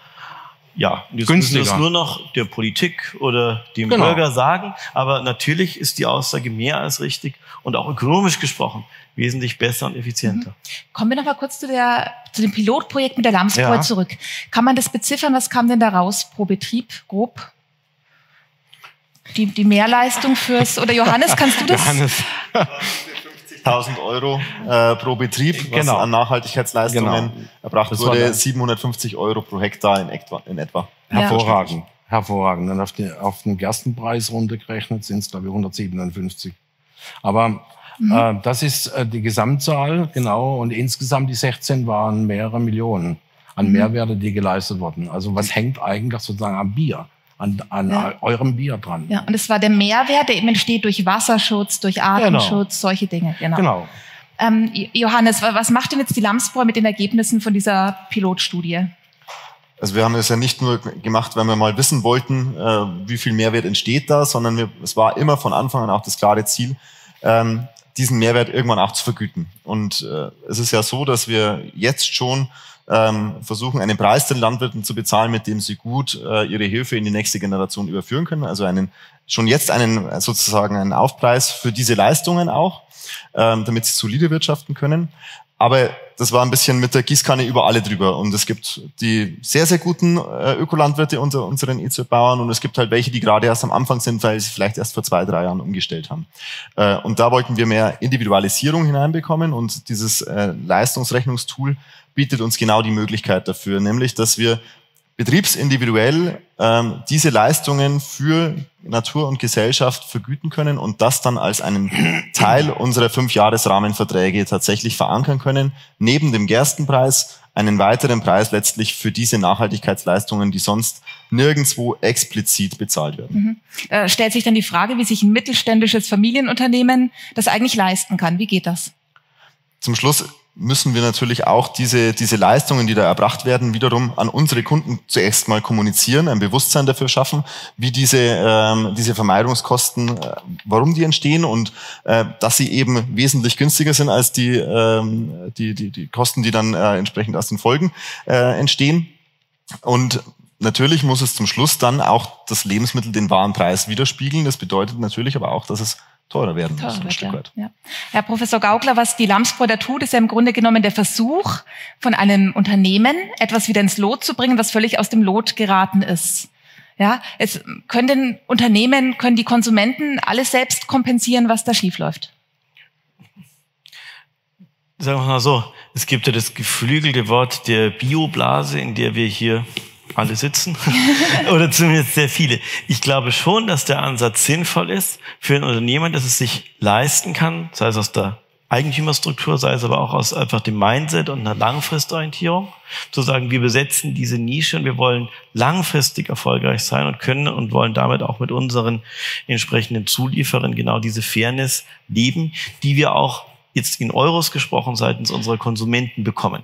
Ja, jetzt Günstiger. müssen wir es nur noch der Politik oder dem genau. Bürger sagen. Aber natürlich ist die Aussage mehr als richtig und auch ökonomisch gesprochen wesentlich besser und effizienter. Mhm. Kommen wir noch mal kurz zu, der, zu dem Pilotprojekt mit der Lamsbräu ja. zurück. Kann man das beziffern? Was kam denn da raus pro Betrieb grob? Die, die Mehrleistung fürs, oder Johannes, kannst du das? Johannes. 50.000 Euro äh, pro Betrieb, was genau. an Nachhaltigkeitsleistungen genau. erbracht das wurde, 750 Euro pro Hektar in etwa. In etwa. Hervorragend, ja. hervorragend. Und auf, die, auf den Gerstenpreis runtergerechnet sind es, glaube ich, 157. Aber Mhm. Äh, das ist äh, die Gesamtzahl, genau. Und insgesamt die 16 waren mehrere Millionen an mhm. Mehrwerte, die geleistet wurden. Also was hängt eigentlich sozusagen am Bier? An, an ja. eurem Bier dran. Ja, und es war der Mehrwert, der eben entsteht durch Wasserschutz, durch Artenschutz, genau. solche Dinge. Genau. genau. Ähm, Johannes, was macht denn jetzt die Lamsbräu mit den Ergebnissen von dieser Pilotstudie? Also wir haben es ja nicht nur gemacht, weil wir mal wissen wollten, äh, wie viel Mehrwert entsteht da, sondern wir, es war immer von Anfang an auch das klare Ziel, ähm, diesen Mehrwert irgendwann auch zu vergüten. Und äh, es ist ja so, dass wir jetzt schon ähm, versuchen, einen Preis den Landwirten zu bezahlen, mit dem sie gut äh, ihre Hilfe in die nächste Generation überführen können. Also einen schon jetzt einen sozusagen einen Aufpreis für diese Leistungen auch, ähm, damit sie solide wirtschaften können. Aber das war ein bisschen mit der Gießkanne über alle drüber. Und es gibt die sehr, sehr guten äh, Ökolandwirte unter unseren EZ-Bauern und es gibt halt welche, die gerade erst am Anfang sind, weil sie vielleicht erst vor zwei, drei Jahren umgestellt haben. Äh, und da wollten wir mehr Individualisierung hineinbekommen und dieses äh, Leistungsrechnungstool bietet uns genau die Möglichkeit dafür, nämlich dass wir betriebsindividuell ähm, diese Leistungen für Natur und Gesellschaft vergüten können und das dann als einen Teil unserer Fünfjahresrahmenverträge tatsächlich verankern können, neben dem Gerstenpreis einen weiteren Preis letztlich für diese Nachhaltigkeitsleistungen, die sonst nirgendwo explizit bezahlt werden. Mhm. Äh, stellt sich dann die Frage, wie sich ein mittelständisches Familienunternehmen das eigentlich leisten kann. Wie geht das? Zum Schluss müssen wir natürlich auch diese, diese Leistungen, die da erbracht werden, wiederum an unsere Kunden zuerst mal kommunizieren, ein Bewusstsein dafür schaffen, wie diese, ähm, diese Vermeidungskosten, äh, warum die entstehen und äh, dass sie eben wesentlich günstiger sind als die, ähm, die, die, die Kosten, die dann äh, entsprechend aus den Folgen äh, entstehen. Und natürlich muss es zum Schluss dann auch das Lebensmittel den wahren Preis widerspiegeln. Das bedeutet natürlich aber auch, dass es teurer werden teurer muss, ein Stück weit. Ja. Herr Professor Gaukler, was die Lamsbräuter tut, ist ja im Grunde genommen der Versuch von einem Unternehmen, etwas wieder ins Lot zu bringen, was völlig aus dem Lot geraten ist. Ja, es können den Unternehmen, können die Konsumenten alles selbst kompensieren, was da schiefläuft. Sagen wir mal so, es gibt ja das geflügelte Wort der Bioblase, in der wir hier alle sitzen oder zumindest sehr viele. Ich glaube schon, dass der Ansatz sinnvoll ist für ein Unternehmen, dass es sich leisten kann, sei es aus der Eigentümerstruktur, sei es aber auch aus einfach dem Mindset und einer Langfristorientierung, zu sagen, wir besetzen diese Nische und wir wollen langfristig erfolgreich sein und können und wollen damit auch mit unseren entsprechenden Zulieferern genau diese Fairness leben, die wir auch jetzt in Euros gesprochen seitens unserer Konsumenten bekommen.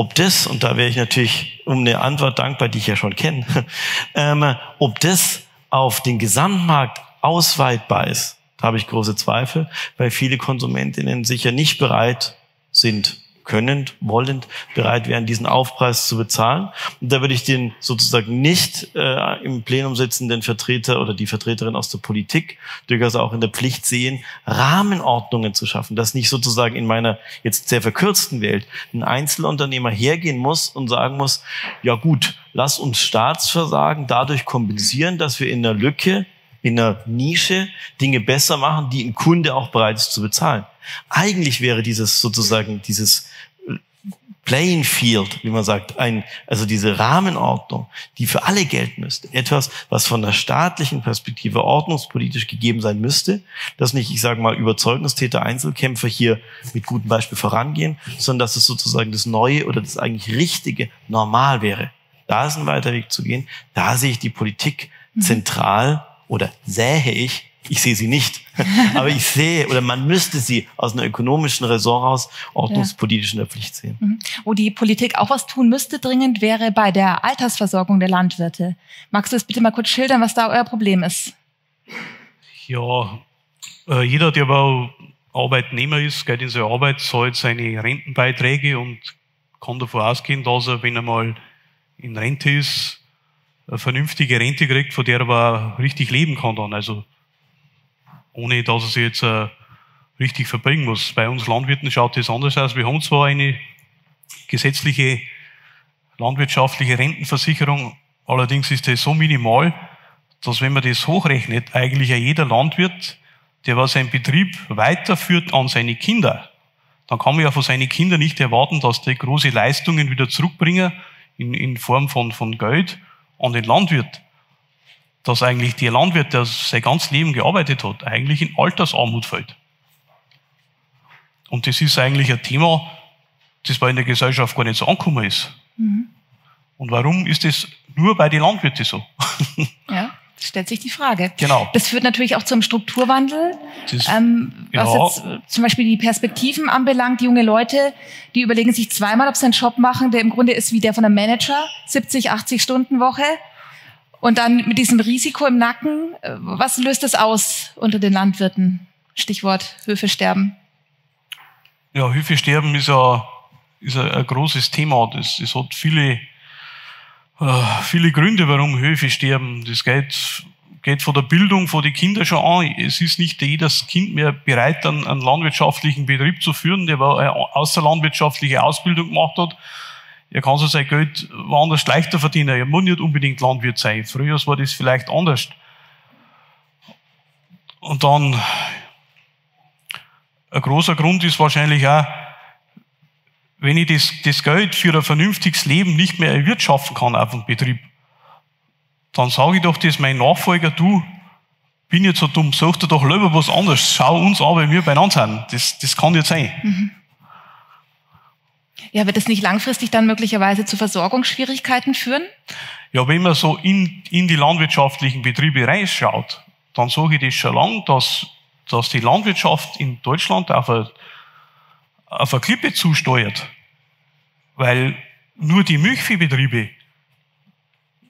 Ob das, und da wäre ich natürlich um eine Antwort dankbar, die ich ja schon kenne, ähm, ob das auf den Gesamtmarkt ausweitbar ist, da habe ich große Zweifel, weil viele Konsumentinnen sicher nicht bereit sind, könnend, wollend bereit wären, diesen Aufpreis zu bezahlen. Und da würde ich den sozusagen nicht äh, im Plenum sitzenden Vertreter oder die Vertreterin aus der Politik durchaus auch in der Pflicht sehen, Rahmenordnungen zu schaffen, dass nicht sozusagen in meiner jetzt sehr verkürzten Welt ein Einzelunternehmer hergehen muss und sagen muss, ja gut, lass uns Staatsversagen dadurch kompensieren, dass wir in der Lücke in einer Nische Dinge besser machen, die ein Kunde auch bereit ist zu bezahlen. Eigentlich wäre dieses sozusagen dieses Playing Field, wie man sagt, ein, also diese Rahmenordnung, die für alle gelten müsste. Etwas, was von der staatlichen Perspektive ordnungspolitisch gegeben sein müsste, dass nicht, ich sage mal, Überzeugungstäter, Einzelkämpfer hier mit gutem Beispiel vorangehen, sondern dass es sozusagen das Neue oder das eigentlich Richtige normal wäre. Da ist ein weiter Weg zu gehen. Da sehe ich die Politik mhm. zentral oder sähe ich ich sehe sie nicht, aber ich sehe oder man müsste sie aus einer ökonomischen Ressort aus ordnungspolitisch in der Pflicht sehen. Mhm. Wo die Politik auch was tun müsste dringend, wäre bei der Altersversorgung der Landwirte. Magst du das bitte mal kurz schildern, was da euer Problem ist? Ja, äh, jeder, der aber Arbeitnehmer ist, geht in seine Arbeit, zahlt seine Rentenbeiträge und kann davon ausgehen, dass er, wenn er mal in Rente ist, eine vernünftige Rente kriegt, von der er aber richtig leben kann dann. Also ohne dass er sich jetzt äh, richtig verbringen muss. Bei uns Landwirten schaut das anders aus. Wir haben zwar eine gesetzliche landwirtschaftliche Rentenversicherung, allerdings ist das so minimal, dass wenn man das hochrechnet, eigentlich jeder Landwirt, der was seinen Betrieb weiterführt an seine Kinder, dann kann man ja von seinen Kindern nicht erwarten, dass die große Leistungen wieder zurückbringen in, in Form von, von Geld an den Landwirt dass eigentlich der Landwirt, der sein ganzes Leben gearbeitet hat, eigentlich in Altersarmut fällt. Und das ist eigentlich ein Thema, das bei in der Gesellschaft gar nicht so angekommen ist. Mhm. Und warum ist das nur bei den Landwirten so? Ja, stellt sich die Frage. Genau. Das führt natürlich auch zum Strukturwandel. Das, ähm, was ja. jetzt äh, zum Beispiel die Perspektiven anbelangt, junge Leute, die überlegen sich zweimal, ob sie einen Job machen, der im Grunde ist wie der von einem Manager, 70, 80 Stunden Woche und dann mit diesem Risiko im Nacken, äh, was löst das aus unter den Landwirten? Stichwort Höfe sterben. Ja, Höfe sterben ist, ein, ist ein, großes Thema. Das, das hat viele, äh, viele Gründe, warum Höfe sterben. Das geht, geht von der Bildung von den Kindern schon an. Es ist nicht jedes Kind mehr bereit, einen, einen landwirtschaftlichen Betrieb zu führen, der eine außerlandwirtschaftliche Ausbildung gemacht hat er kann so sein Geld woanders leichter verdienen. Er muss nicht unbedingt Landwirt sein. Früher war das vielleicht anders. Und dann, ein großer Grund ist wahrscheinlich auch, wenn ich das, das Geld für ein vernünftiges Leben nicht mehr erwirtschaften kann auf dem Betrieb, dann sage ich doch das mein Nachfolger, du, bin jetzt so dumm, such dir doch lieber was anderes, schau uns an, wenn wir beieinander sind. Das, das kann nicht sein. Mhm. Ja, wird es nicht langfristig dann möglicherweise zu Versorgungsschwierigkeiten führen? Ja, wenn man so in, in die landwirtschaftlichen Betriebe reinschaut, dann sage ich das schon lange, dass, dass die Landwirtschaft in Deutschland auf ein, auf eine Klippe zusteuert, weil nur die Milchviehbetriebe,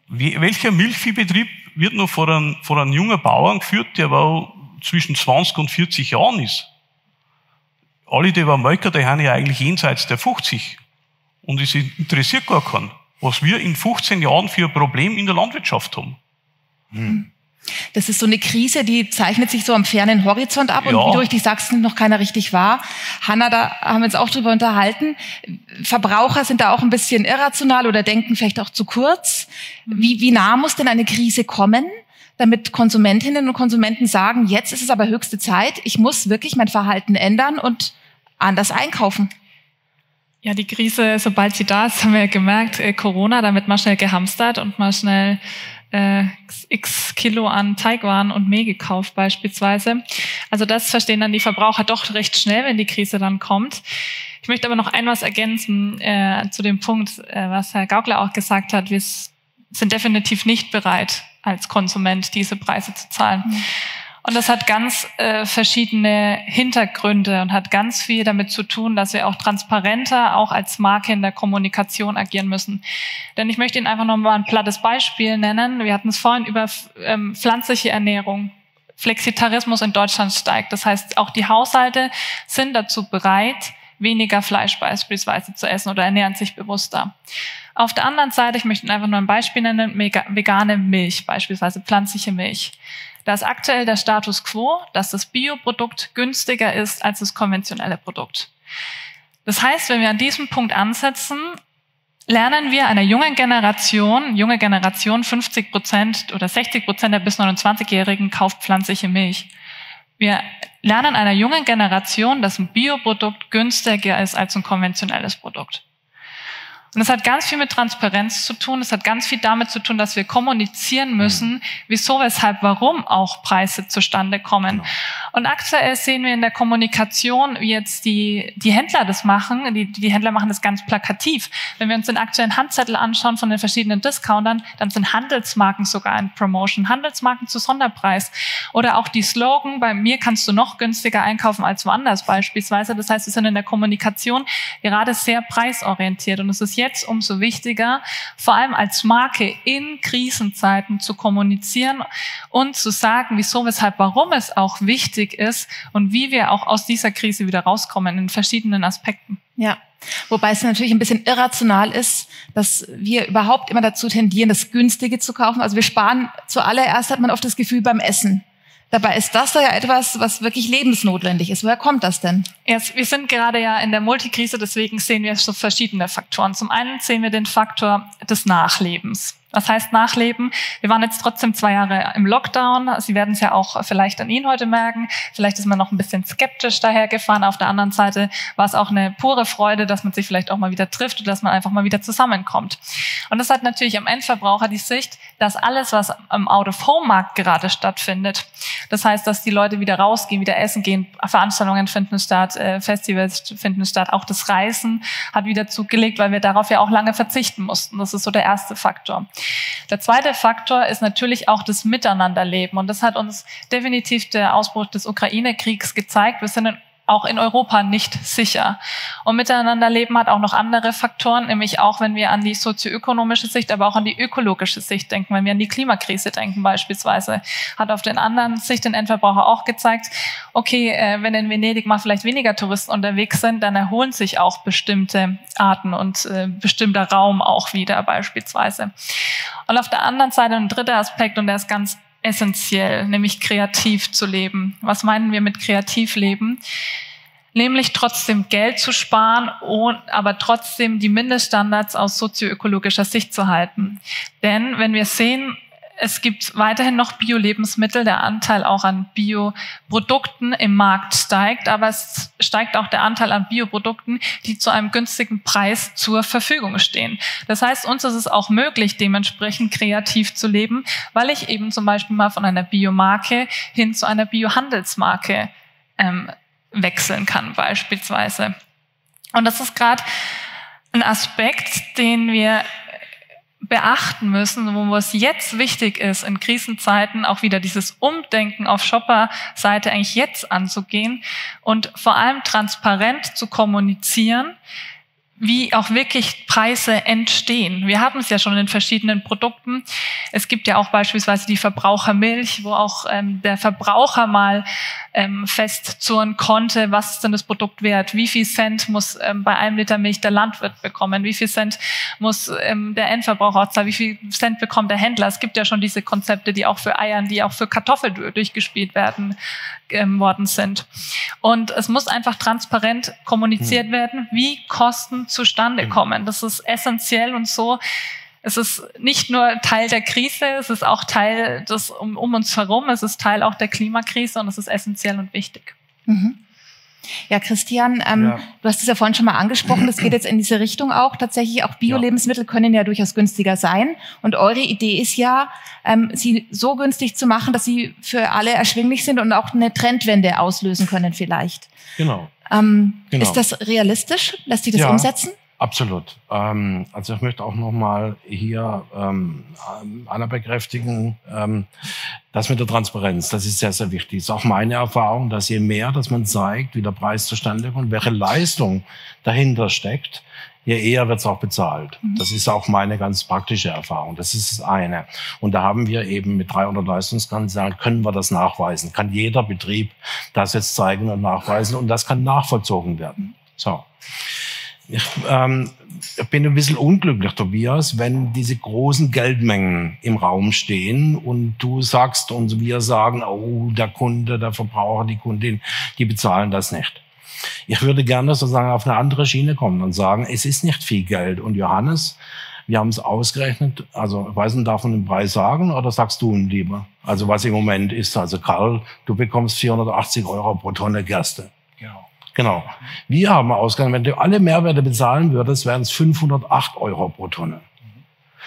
welcher Milchviehbetrieb wird noch vor einem, vor einem jungen Bauern geführt, der aber zwischen 20 und 40 Jahren ist? Alle, die waren Melker, die haben ja eigentlich jenseits der 50. Und es interessiert gar keinen, was wir in 15 Jahren für ein Problem in der Landwirtschaft haben. Hm. Das ist so eine Krise, die zeichnet sich so am fernen Horizont ab und ja. wie durch die Sachsen noch keiner richtig war. Hanna, da haben wir uns auch drüber unterhalten. Verbraucher sind da auch ein bisschen irrational oder denken vielleicht auch zu kurz. Wie, wie nah muss denn eine Krise kommen, damit Konsumentinnen und Konsumenten sagen, jetzt ist es aber höchste Zeit, ich muss wirklich mein Verhalten ändern und anders einkaufen? Ja, die Krise, sobald sie da ist, haben wir ja gemerkt, äh, Corona, damit mal schnell gehamstert und mal schnell äh, x Kilo an Teigwaren und Mehl gekauft beispielsweise. Also das verstehen dann die Verbraucher doch recht schnell, wenn die Krise dann kommt. Ich möchte aber noch ein was ergänzen äh, zu dem Punkt, äh, was Herr Gaukler auch gesagt hat. Wir sind definitiv nicht bereit, als Konsument diese Preise zu zahlen. Mhm. Und das hat ganz äh, verschiedene Hintergründe und hat ganz viel damit zu tun, dass wir auch transparenter, auch als Marke in der Kommunikation agieren müssen. Denn ich möchte Ihnen einfach noch mal ein plattes Beispiel nennen. Wir hatten es vorhin über ähm, pflanzliche Ernährung. Flexitarismus in Deutschland steigt. Das heißt, auch die Haushalte sind dazu bereit, weniger Fleisch beispielsweise zu essen oder ernähren sich bewusster. Auf der anderen Seite, ich möchte einfach nur ein Beispiel nennen, vegane Milch, beispielsweise pflanzliche Milch. Da ist aktuell der Status quo, dass das Bioprodukt günstiger ist als das konventionelle Produkt. Das heißt, wenn wir an diesem Punkt ansetzen, lernen wir einer jungen Generation, junge Generation, 50 Prozent oder 60 Prozent der bis 29-Jährigen kauft pflanzliche Milch. Wir lernen einer jungen Generation, dass ein Bioprodukt günstiger ist als ein konventionelles Produkt. Und es hat ganz viel mit Transparenz zu tun. Es hat ganz viel damit zu tun, dass wir kommunizieren müssen, mhm. wieso, weshalb, warum auch Preise zustande kommen. Genau. Und aktuell sehen wir in der Kommunikation, wie jetzt die, die Händler das machen. Die, die Händler machen das ganz plakativ. Wenn wir uns den aktuellen Handzettel anschauen von den verschiedenen Discountern, dann sind Handelsmarken sogar ein Promotion. Handelsmarken zu Sonderpreis. Oder auch die Slogan, bei mir kannst du noch günstiger einkaufen als woanders beispielsweise. Das heißt, wir sind in der Kommunikation gerade sehr preisorientiert. Und es ist jetzt umso wichtiger, vor allem als Marke in Krisenzeiten zu kommunizieren und zu sagen, wieso, weshalb, warum es auch wichtig ist und wie wir auch aus dieser Krise wieder rauskommen in verschiedenen Aspekten. Ja. Wobei es natürlich ein bisschen irrational ist, dass wir überhaupt immer dazu tendieren, das Günstige zu kaufen. Also wir sparen zuallererst hat man oft das Gefühl beim Essen. Dabei ist das ja etwas, was wirklich lebensnotwendig ist. Woher kommt das denn? Jetzt, wir sind gerade ja in der Multikrise, deswegen sehen wir so verschiedene Faktoren. Zum einen sehen wir den Faktor des Nachlebens. Was heißt Nachleben? Wir waren jetzt trotzdem zwei Jahre im Lockdown. Sie werden es ja auch vielleicht an Ihnen heute merken. Vielleicht ist man noch ein bisschen skeptisch dahergefahren. Auf der anderen Seite war es auch eine pure Freude, dass man sich vielleicht auch mal wieder trifft und dass man einfach mal wieder zusammenkommt. Und das hat natürlich am Endverbraucher die Sicht, dass alles, was im Out-of-Home-Markt gerade stattfindet, das heißt, dass die Leute wieder rausgehen, wieder essen gehen, Veranstaltungen finden statt, äh, Festivals finden statt, auch das Reisen hat wieder zugelegt, weil wir darauf ja auch lange verzichten mussten. Das ist so der erste Faktor. Der zweite Faktor ist natürlich auch das Miteinanderleben. Und das hat uns definitiv der Ausbruch des Ukraine-Kriegs gezeigt. Wir sind in auch in Europa nicht sicher. Und Miteinanderleben hat auch noch andere Faktoren, nämlich auch wenn wir an die sozioökonomische Sicht, aber auch an die ökologische Sicht denken, wenn wir an die Klimakrise denken beispielsweise, hat auf den anderen Sicht den Endverbraucher auch gezeigt, okay, äh, wenn in Venedig mal vielleicht weniger Touristen unterwegs sind, dann erholen sich auch bestimmte Arten und äh, bestimmter Raum auch wieder beispielsweise. Und auf der anderen Seite ein dritter Aspekt, und der ist ganz essentiell, nämlich kreativ zu leben. Was meinen wir mit kreativ leben? Nämlich trotzdem Geld zu sparen, aber trotzdem die Mindeststandards aus sozioökologischer Sicht zu halten. Denn wenn wir sehen, es gibt weiterhin noch Bio-Lebensmittel. Der Anteil auch an Bioprodukten im Markt steigt, aber es steigt auch der Anteil an Bioprodukten, die zu einem günstigen Preis zur Verfügung stehen. Das heißt, uns ist es auch möglich, dementsprechend kreativ zu leben, weil ich eben zum Beispiel mal von einer Biomarke hin zu einer Biohandelsmarke ähm, wechseln kann, beispielsweise. Und das ist gerade ein Aspekt, den wir beachten müssen, wo es jetzt wichtig ist, in Krisenzeiten auch wieder dieses Umdenken auf Shopper-Seite eigentlich jetzt anzugehen und vor allem transparent zu kommunizieren, wie auch wirklich Preise entstehen. Wir haben es ja schon in verschiedenen Produkten. Es gibt ja auch beispielsweise die Verbrauchermilch, wo auch ähm, der Verbraucher mal ähm, festzurren konnte, was ist denn das Produkt wert, wie viel Cent muss ähm, bei einem Liter Milch der Landwirt bekommen, wie viel Cent muss ähm, der Endverbraucher zahlen, wie viel Cent bekommt der Händler. Es gibt ja schon diese Konzepte, die auch für Eiern, die auch für Kartoffeln durchgespielt werden ähm, worden sind. Und es muss einfach transparent kommuniziert hm. werden, wie Kosten zustande hm. kommen. Das ist essentiell und so es ist nicht nur Teil der Krise, es ist auch Teil des um, um uns herum, es ist Teil auch der Klimakrise und es ist essentiell und wichtig. Mhm. Ja, Christian, ähm, ja. du hast es ja vorhin schon mal angesprochen, das geht jetzt in diese Richtung auch. Tatsächlich auch Bio-Lebensmittel können ja durchaus günstiger sein. Und eure Idee ist ja, ähm, sie so günstig zu machen, dass sie für alle erschwinglich sind und auch eine Trendwende auslösen können vielleicht. Genau. Ähm, genau. Ist das realistisch? Lässt sich das ja. umsetzen? Absolut. Ähm, also ich möchte auch nochmal hier ähm, Anna bekräftigen, ähm, das mit der Transparenz, das ist sehr, sehr wichtig. Das ist auch meine Erfahrung, dass je mehr, dass man zeigt, wie der Preis zustande kommt, welche Leistung dahinter steckt, je eher wird es auch bezahlt. Mhm. Das ist auch meine ganz praktische Erfahrung. Das ist das eine. Und da haben wir eben mit 300 Leistungskonzernen, können wir das nachweisen. Kann jeder Betrieb das jetzt zeigen und nachweisen und das kann nachvollzogen werden. So. Ich ähm, bin ein bisschen unglücklich, Tobias, wenn diese großen Geldmengen im Raum stehen und du sagst und wir sagen, oh, der Kunde, der Verbraucher, die Kundin, die bezahlen das nicht. Ich würde gerne sozusagen auf eine andere Schiene kommen und sagen, es ist nicht viel Geld. Und Johannes, wir haben es ausgerechnet, also ich weiß nicht, darf man den Preis sagen oder sagst du ihn lieber? Also was im Moment ist, also Karl, du bekommst 480 Euro pro Tonne Gerste. Genau. Genau. Wir haben ausgegangen, wenn du alle Mehrwerte bezahlen würdest, wären es 508 Euro pro Tonne.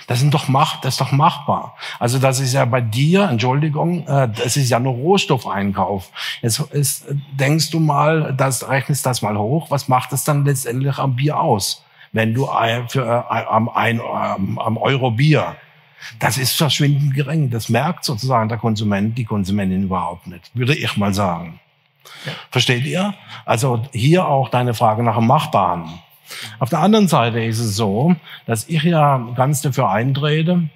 Das, sind doch mach, das ist doch machbar. Also das ist ja bei dir, Entschuldigung, äh, das ist ja nur Rohstoffeinkauf. Jetzt ist, denkst du mal, das rechnest das mal hoch. Was macht es dann letztendlich am Bier aus, wenn du für äh, am, ein, am Euro Bier das ist verschwindend gering. Das merkt sozusagen der Konsument, die Konsumentin überhaupt nicht, würde ich mal sagen. Versteht ihr? Also hier auch deine Frage nach dem Machbaren. Auf der anderen Seite ist es so, dass ich ja ganz dafür eintrete,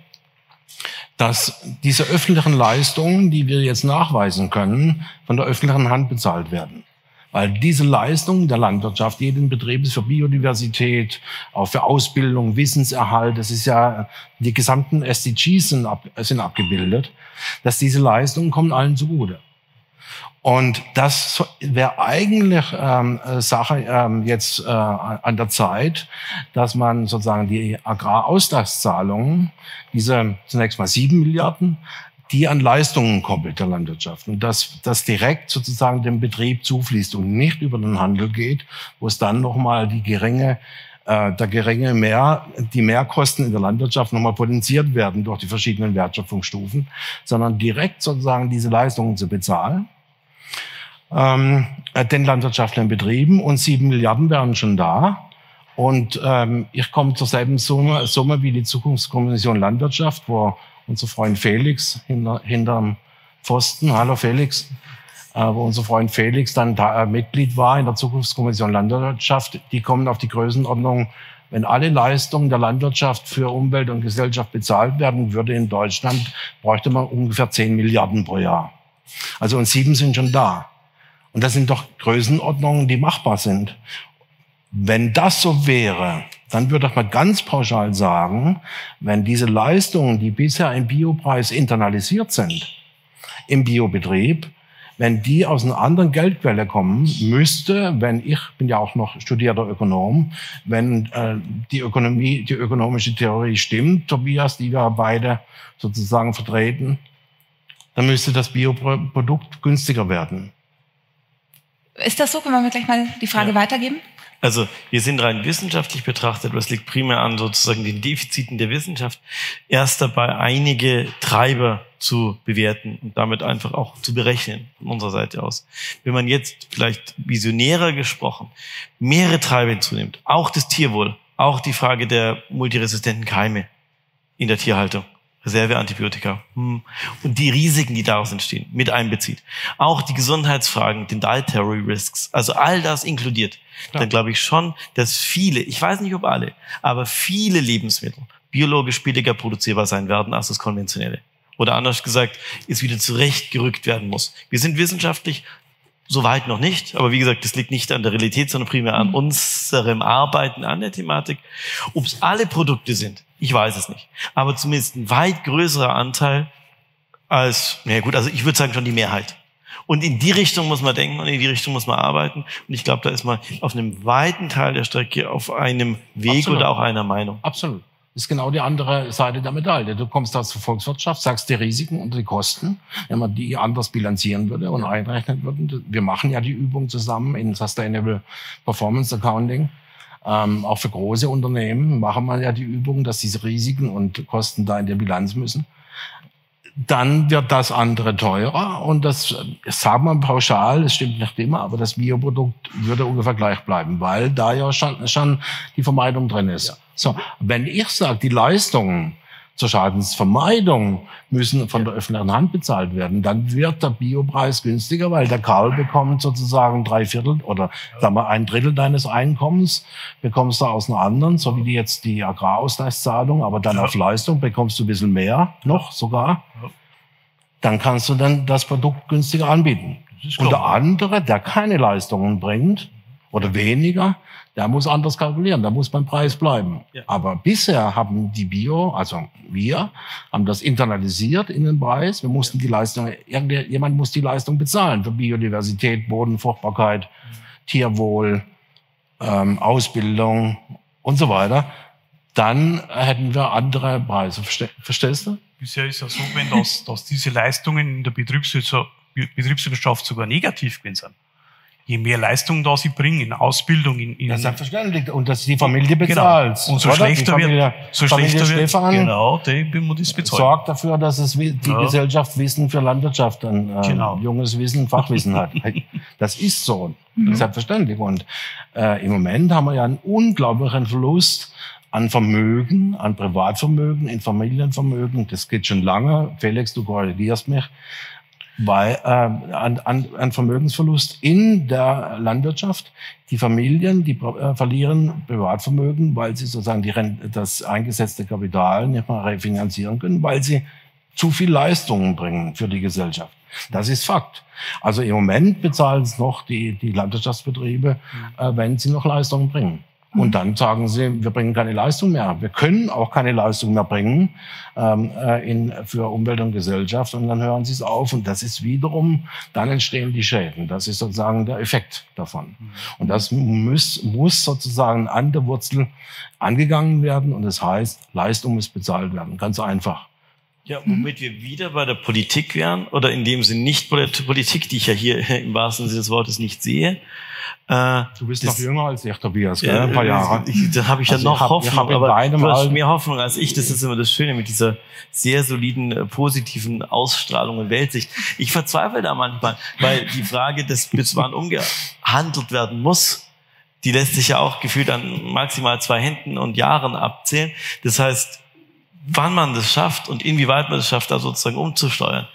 dass diese öffentlichen Leistungen, die wir jetzt nachweisen können, von der öffentlichen Hand bezahlt werden. Weil diese Leistungen der Landwirtschaft, jeden Betrieb ist für Biodiversität, auch für Ausbildung, Wissenserhalt, das ist ja, die gesamten SDGs sind, ab, sind abgebildet, dass diese Leistungen kommen allen zugute. Und das wäre eigentlich ähm, Sache ähm, jetzt äh, an der Zeit, dass man sozusagen die Agrarausgleichszahlungen, diese zunächst mal sieben Milliarden, die an Leistungen koppelt der Landwirtschaft. Und dass das direkt sozusagen dem Betrieb zufließt und nicht über den Handel geht, wo es dann nochmal die geringe äh, der geringe Mehr, die Mehrkosten in der Landwirtschaft nochmal potenziert werden durch die verschiedenen Wertschöpfungsstufen, sondern direkt sozusagen diese Leistungen zu bezahlen ähm, den landwirtschaftlichen Betrieben und sieben Milliarden wären schon da. Und ähm, ich komme zur selben Summe, Summe wie die Zukunftskommission Landwirtschaft, wo unser Freund Felix hinter, hinterm Pfosten, hallo Felix, äh, wo unser Freund Felix dann da, äh, Mitglied war in der Zukunftskommission Landwirtschaft, die kommen auf die Größenordnung, wenn alle Leistungen der Landwirtschaft für Umwelt und Gesellschaft bezahlt werden würde in Deutschland, bräuchte man ungefähr zehn Milliarden pro Jahr. Also und sieben sind schon da. Und das sind doch Größenordnungen, die machbar sind. Wenn das so wäre, dann würde ich mal ganz pauschal sagen, wenn diese Leistungen, die bisher im Biopreis internalisiert sind, im Biobetrieb, wenn die aus einer anderen Geldquelle kommen, müsste, wenn ich bin ja auch noch studierter Ökonom, wenn äh, die Ökonomie, die ökonomische Theorie stimmt, Tobias, die wir beide sozusagen vertreten, dann müsste das Bioprodukt günstiger werden. Ist das so? Können wir gleich mal die Frage ja. weitergeben? Also wir sind rein wissenschaftlich betrachtet, was liegt primär an sozusagen den Defiziten der Wissenschaft, erst dabei einige Treiber zu bewerten und damit einfach auch zu berechnen von unserer Seite aus. Wenn man jetzt vielleicht visionärer gesprochen mehrere Treiber hinzunimmt, auch das Tierwohl, auch die Frage der multiresistenten Keime, in der Tierhaltung. Reserveantibiotika hm. und die Risiken, die daraus entstehen, mit einbezieht. Auch die Gesundheitsfragen, den Dietary Risks, also all das inkludiert, ja. dann glaube ich schon, dass viele, ich weiß nicht ob alle, aber viele Lebensmittel biologisch billiger produzierbar sein werden als das konventionelle. Oder anders gesagt, es wieder zurechtgerückt werden muss. Wir sind wissenschaftlich Soweit noch nicht, aber wie gesagt, das liegt nicht an der Realität, sondern primär an mhm. unserem Arbeiten an der Thematik. Ob es alle Produkte sind, ich weiß es nicht. Aber zumindest ein weit größerer Anteil als, na ja gut, also ich würde sagen schon die Mehrheit. Und in die Richtung muss man denken und in die Richtung muss man arbeiten. Und ich glaube, da ist man auf einem weiten Teil der Strecke auf einem Weg Absolut. oder auch einer Meinung. Absolut ist genau die andere Seite der Medaille. Du kommst aus der Volkswirtschaft, sagst die Risiken und die Kosten, wenn man die anders bilanzieren würde und einrechnen würde. Wir machen ja die Übung zusammen in Sustainable Performance Accounting. Ähm, auch für große Unternehmen machen wir ja die Übung, dass diese Risiken und Kosten da in der Bilanz müssen dann wird das andere teurer und das sagen wir pauschal, das stimmt nicht immer, aber das Bioprodukt würde ungefähr gleich bleiben, weil da ja schon, schon die Vermeidung drin ist. Ja. So, wenn ich sage, die Leistungen zur Schadensvermeidung müssen von der öffentlichen Hand bezahlt werden, dann wird der Biopreis günstiger, weil der Karl bekommt sozusagen drei Viertel oder sagen wir ein Drittel deines Einkommens bekommst du aus einer anderen, so wie die jetzt die Agrarausgleichszahlung, aber dann ja. auf Leistung bekommst du ein bisschen mehr noch sogar. Dann kannst du dann das Produkt günstiger anbieten. Und der andere, der keine Leistungen bringt oder weniger, der muss anders kalkulieren, da muss beim Preis bleiben. Ja. Aber bisher haben die Bio, also wir, haben das internalisiert in den Preis. Wir mussten die Leistung, jemand muss die Leistung bezahlen für Biodiversität, Bodenfruchtbarkeit, mhm. Tierwohl, ähm, Ausbildung und so weiter. Dann hätten wir andere Preise. Verstehst du? Bisher ist ja so, wenn das, dass diese Leistungen in der Betriebswirtschaft sogar negativ gewesen sind je mehr Leistung da sie bringen, in Ausbildung, in, in ja, selbstverständlich. Und dass die Familie bezahlt. Genau. Und so schlechter Familie, wird, so Familie schlechter Stefan wird, genau, die muss das bezahlen. Sorgt dafür, dass es die ja. Gesellschaft Wissen für Landwirtschaft, ein äh, genau. junges Wissen, Fachwissen hat. Das ist so. Mhm. Selbstverständlich. Und äh, im Moment haben wir ja einen unglaublichen Verlust an Vermögen, an Privatvermögen, in Familienvermögen. Das geht schon lange. Felix, du korrigierst mich weil, äh, an, an, an Vermögensverlust in der Landwirtschaft. Die Familien, die äh, verlieren Privatvermögen, weil sie sozusagen die Rente, das eingesetzte Kapital nicht mehr refinanzieren können, weil sie zu viel Leistungen bringen für die Gesellschaft. Das ist Fakt. Also im Moment bezahlen es noch die, die Landwirtschaftsbetriebe, äh, wenn sie noch Leistungen bringen. Und dann sagen sie, wir bringen keine Leistung mehr. Wir können auch keine Leistung mehr bringen ähm, äh, in, für Umwelt und Gesellschaft. Und dann hören sie es auf. Und das ist wiederum, dann entstehen die Schäden. Das ist sozusagen der Effekt davon. Und das muss, muss sozusagen an der Wurzel angegangen werden. Und das heißt, Leistung muss bezahlt werden. Ganz einfach. Ja, womit wir wieder bei der Politik wären, oder in dem Sinne nicht bei der Politik, die ich ja hier im wahrsten Sinne des Wortes nicht sehe, äh, du bist das, noch jünger als ich, Tobias, gell? ein paar Jahre. Ich, da habe ich also ja noch hab, Hoffnung, aber du hast mehr Hoffnung als ich. Das ist immer das Schöne mit dieser sehr soliden, äh, positiven Ausstrahlung und Weltsicht. Ich verzweifle da manchmal, weil die Frage, dass bis wann umgehandelt werden muss, die lässt sich ja auch gefühlt an maximal zwei Händen und Jahren abzählen. Das heißt, wann man das schafft und inwieweit man es schafft, da sozusagen umzusteuern,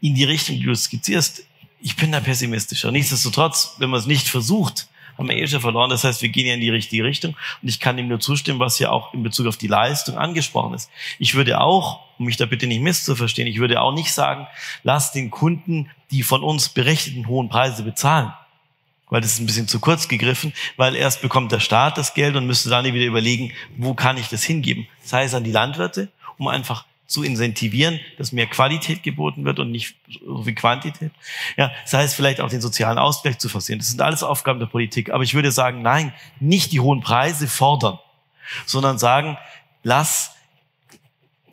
in die Richtung, die du skizzierst, ich bin da pessimistischer. Nichtsdestotrotz, wenn man es nicht versucht, haben wir eh schon verloren. Das heißt, wir gehen ja in die richtige Richtung. Und ich kann ihm nur zustimmen, was ja auch in Bezug auf die Leistung angesprochen ist. Ich würde auch, um mich da bitte nicht misszuverstehen, ich würde auch nicht sagen, lass den Kunden die von uns berechneten hohen Preise bezahlen. Weil das ist ein bisschen zu kurz gegriffen, weil erst bekommt der Staat das Geld und müsste dann wieder überlegen, wo kann ich das hingeben? Sei es an die Landwirte, um einfach zu incentivieren, dass mehr Qualität geboten wird und nicht so viel Quantität. Ja, das heißt vielleicht auch den sozialen Ausgleich zu versehen. Das sind alles Aufgaben der Politik. Aber ich würde sagen, nein, nicht die hohen Preise fordern, sondern sagen, lass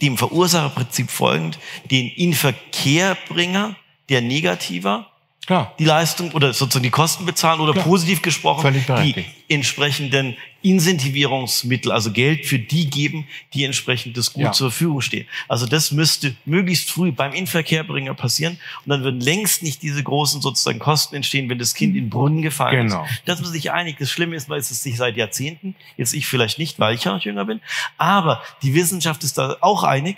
dem Verursacherprinzip folgend den Inverkehrbringer, der negativer Klar. die Leistung oder sozusagen die Kosten bezahlen oder Klar. positiv gesprochen die entsprechenden Incentivierungsmittel, also Geld für die geben, die entsprechend das Gut ja. zur Verfügung stehen. Also das müsste möglichst früh beim Inverkehrbringer passieren und dann würden längst nicht diese großen sozusagen Kosten entstehen, wenn das Kind in den Brunnen gefallen genau. ist. Das muss sich einig. Das Schlimme ist, weil es sich seit Jahrzehnten, jetzt ich vielleicht nicht, weil ich ja noch jünger bin, aber die Wissenschaft ist da auch einig.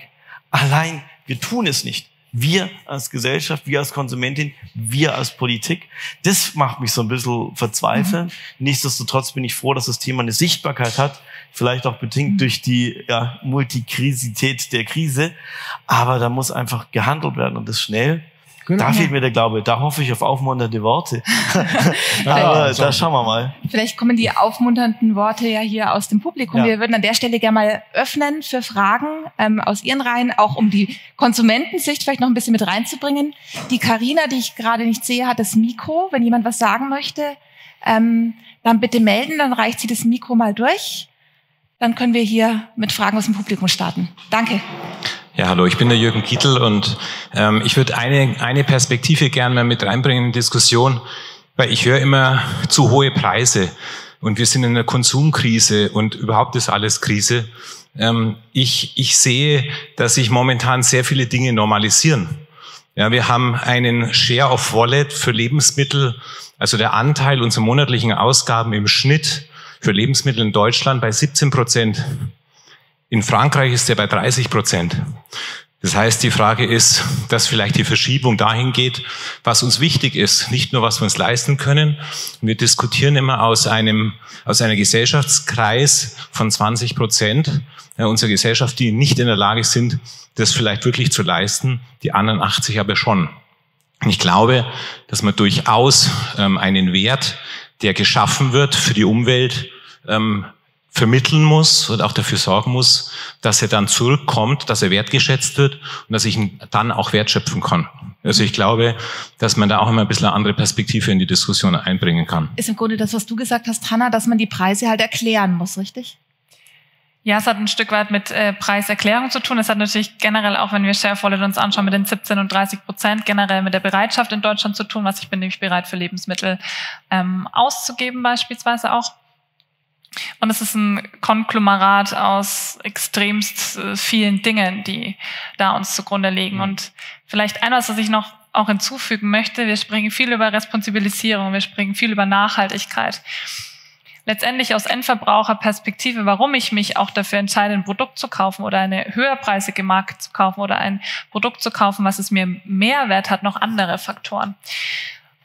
Allein wir tun es nicht wir als Gesellschaft, wir als Konsumentin, wir als Politik. Das macht mich so ein bisschen verzweifeln. Mhm. Nichtsdestotrotz bin ich froh, dass das Thema eine Sichtbarkeit hat, vielleicht auch bedingt mhm. durch die ja, Multikrisität der Krise. Aber da muss einfach gehandelt werden und das schnell. Genau. Da fehlt mir der Glaube. Da hoffe ich auf aufmunternde Worte. Aber da schauen wir mal. Vielleicht kommen die aufmunternden Worte ja hier aus dem Publikum. Ja. Wir würden an der Stelle gerne mal öffnen für Fragen ähm, aus Ihren Reihen, auch um die Konsumentensicht vielleicht noch ein bisschen mit reinzubringen. Die Karina, die ich gerade nicht sehe, hat das Mikro. Wenn jemand was sagen möchte, ähm, dann bitte melden, dann reicht sie das Mikro mal durch. Dann können wir hier mit Fragen aus dem Publikum starten. Danke. Ja, hallo, ich bin der Jürgen Kittel und ähm, ich würde eine, eine Perspektive gerne mal mit reinbringen in die Diskussion, weil ich höre immer zu hohe Preise und wir sind in einer Konsumkrise und überhaupt ist alles Krise. Ähm, ich, ich sehe, dass sich momentan sehr viele Dinge normalisieren. Ja, wir haben einen Share of Wallet für Lebensmittel, also der Anteil unserer monatlichen Ausgaben im Schnitt für Lebensmittel in Deutschland bei 17 Prozent. In Frankreich ist er bei 30 Prozent. Das heißt, die Frage ist, dass vielleicht die Verschiebung dahin geht, was uns wichtig ist, nicht nur was wir uns leisten können. Wir diskutieren immer aus einem, aus einem Gesellschaftskreis von 20 Prozent unserer Gesellschaft, die nicht in der Lage sind, das vielleicht wirklich zu leisten, die anderen 80 aber schon. Ich glaube, dass man durchaus ähm, einen Wert, der geschaffen wird für die Umwelt, ähm, vermitteln muss und auch dafür sorgen muss, dass er dann zurückkommt, dass er wertgeschätzt wird und dass ich ihn dann auch wertschöpfen kann. Also ich glaube, dass man da auch immer ein bisschen eine andere Perspektive in die Diskussion einbringen kann. Ist im Grunde das, was du gesagt hast, Hanna, dass man die Preise halt erklären muss, richtig? Ja, es hat ein Stück weit mit äh, Preiserklärung zu tun. Es hat natürlich generell auch, wenn wir Share Wallet uns anschauen, mit den 17 und 30 Prozent generell mit der Bereitschaft in Deutschland zu tun, was ich bin nämlich bereit für Lebensmittel ähm, auszugeben beispielsweise auch. Und es ist ein Konglomerat aus extremst äh, vielen Dingen, die da uns zugrunde liegen. Mhm. Und vielleicht etwas, was ich noch auch hinzufügen möchte, wir sprechen viel über Responsibilisierung, wir sprechen viel über Nachhaltigkeit. Letztendlich aus Endverbraucherperspektive, warum ich mich auch dafür entscheide, ein Produkt zu kaufen oder eine höherpreisige Marke zu kaufen oder ein Produkt zu kaufen, was es mir Mehrwert hat, noch andere Faktoren.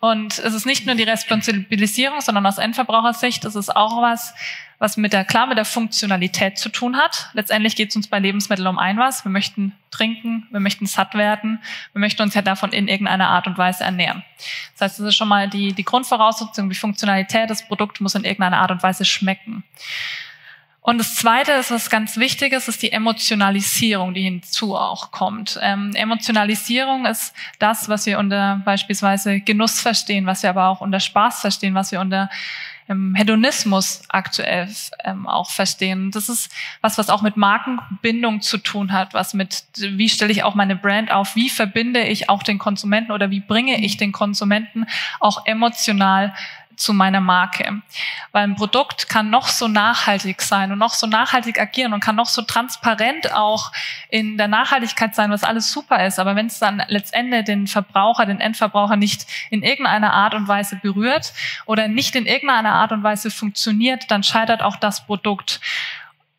Und es ist nicht nur die Responsibilisierung, sondern aus Endverbrauchersicht ist es auch was, was mit der, klar mit der Funktionalität zu tun hat. Letztendlich geht es uns bei Lebensmitteln um ein was. Wir möchten trinken, wir möchten satt werden, wir möchten uns ja davon in irgendeiner Art und Weise ernähren. Das heißt, das ist schon mal die, die Grundvoraussetzung, die Funktionalität des Produkts muss in irgendeiner Art und Weise schmecken. Und das Zweite ist, was ganz wichtig ist, ist die Emotionalisierung, die hinzu auch kommt. Ähm, Emotionalisierung ist das, was wir unter beispielsweise Genuss verstehen, was wir aber auch unter Spaß verstehen, was wir unter ähm, Hedonismus aktuell ähm, auch verstehen. Das ist was, was auch mit Markenbindung zu tun hat, was mit, wie stelle ich auch meine Brand auf, wie verbinde ich auch den Konsumenten oder wie bringe ich den Konsumenten auch emotional zu meiner Marke. Weil ein Produkt kann noch so nachhaltig sein und noch so nachhaltig agieren und kann noch so transparent auch in der Nachhaltigkeit sein, was alles super ist. Aber wenn es dann letztendlich den Verbraucher, den Endverbraucher nicht in irgendeiner Art und Weise berührt oder nicht in irgendeiner Art und Weise funktioniert, dann scheitert auch das Produkt.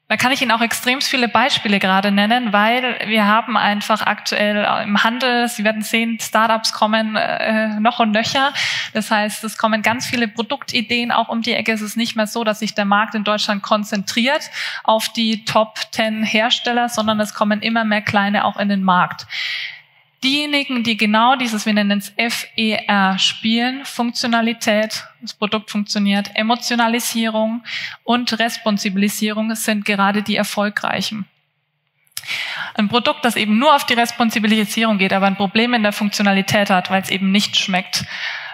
Da kann ich Ihnen auch extrem viele Beispiele gerade nennen, weil wir haben einfach aktuell im Handel, Sie werden sehen, Startups kommen äh, noch und nöcher. Das heißt, es kommen ganz viele Produktideen auch um die Ecke. Es ist nicht mehr so, dass sich der Markt in Deutschland konzentriert auf die Top 10 Hersteller, sondern es kommen immer mehr kleine auch in den Markt. Diejenigen, die genau dieses, wir nennen es FER, spielen, Funktionalität, das Produkt funktioniert, Emotionalisierung und Responsibilisierung sind gerade die erfolgreichen. Ein Produkt, das eben nur auf die Responsibilisierung geht, aber ein Problem in der Funktionalität hat, weil es eben nicht schmeckt.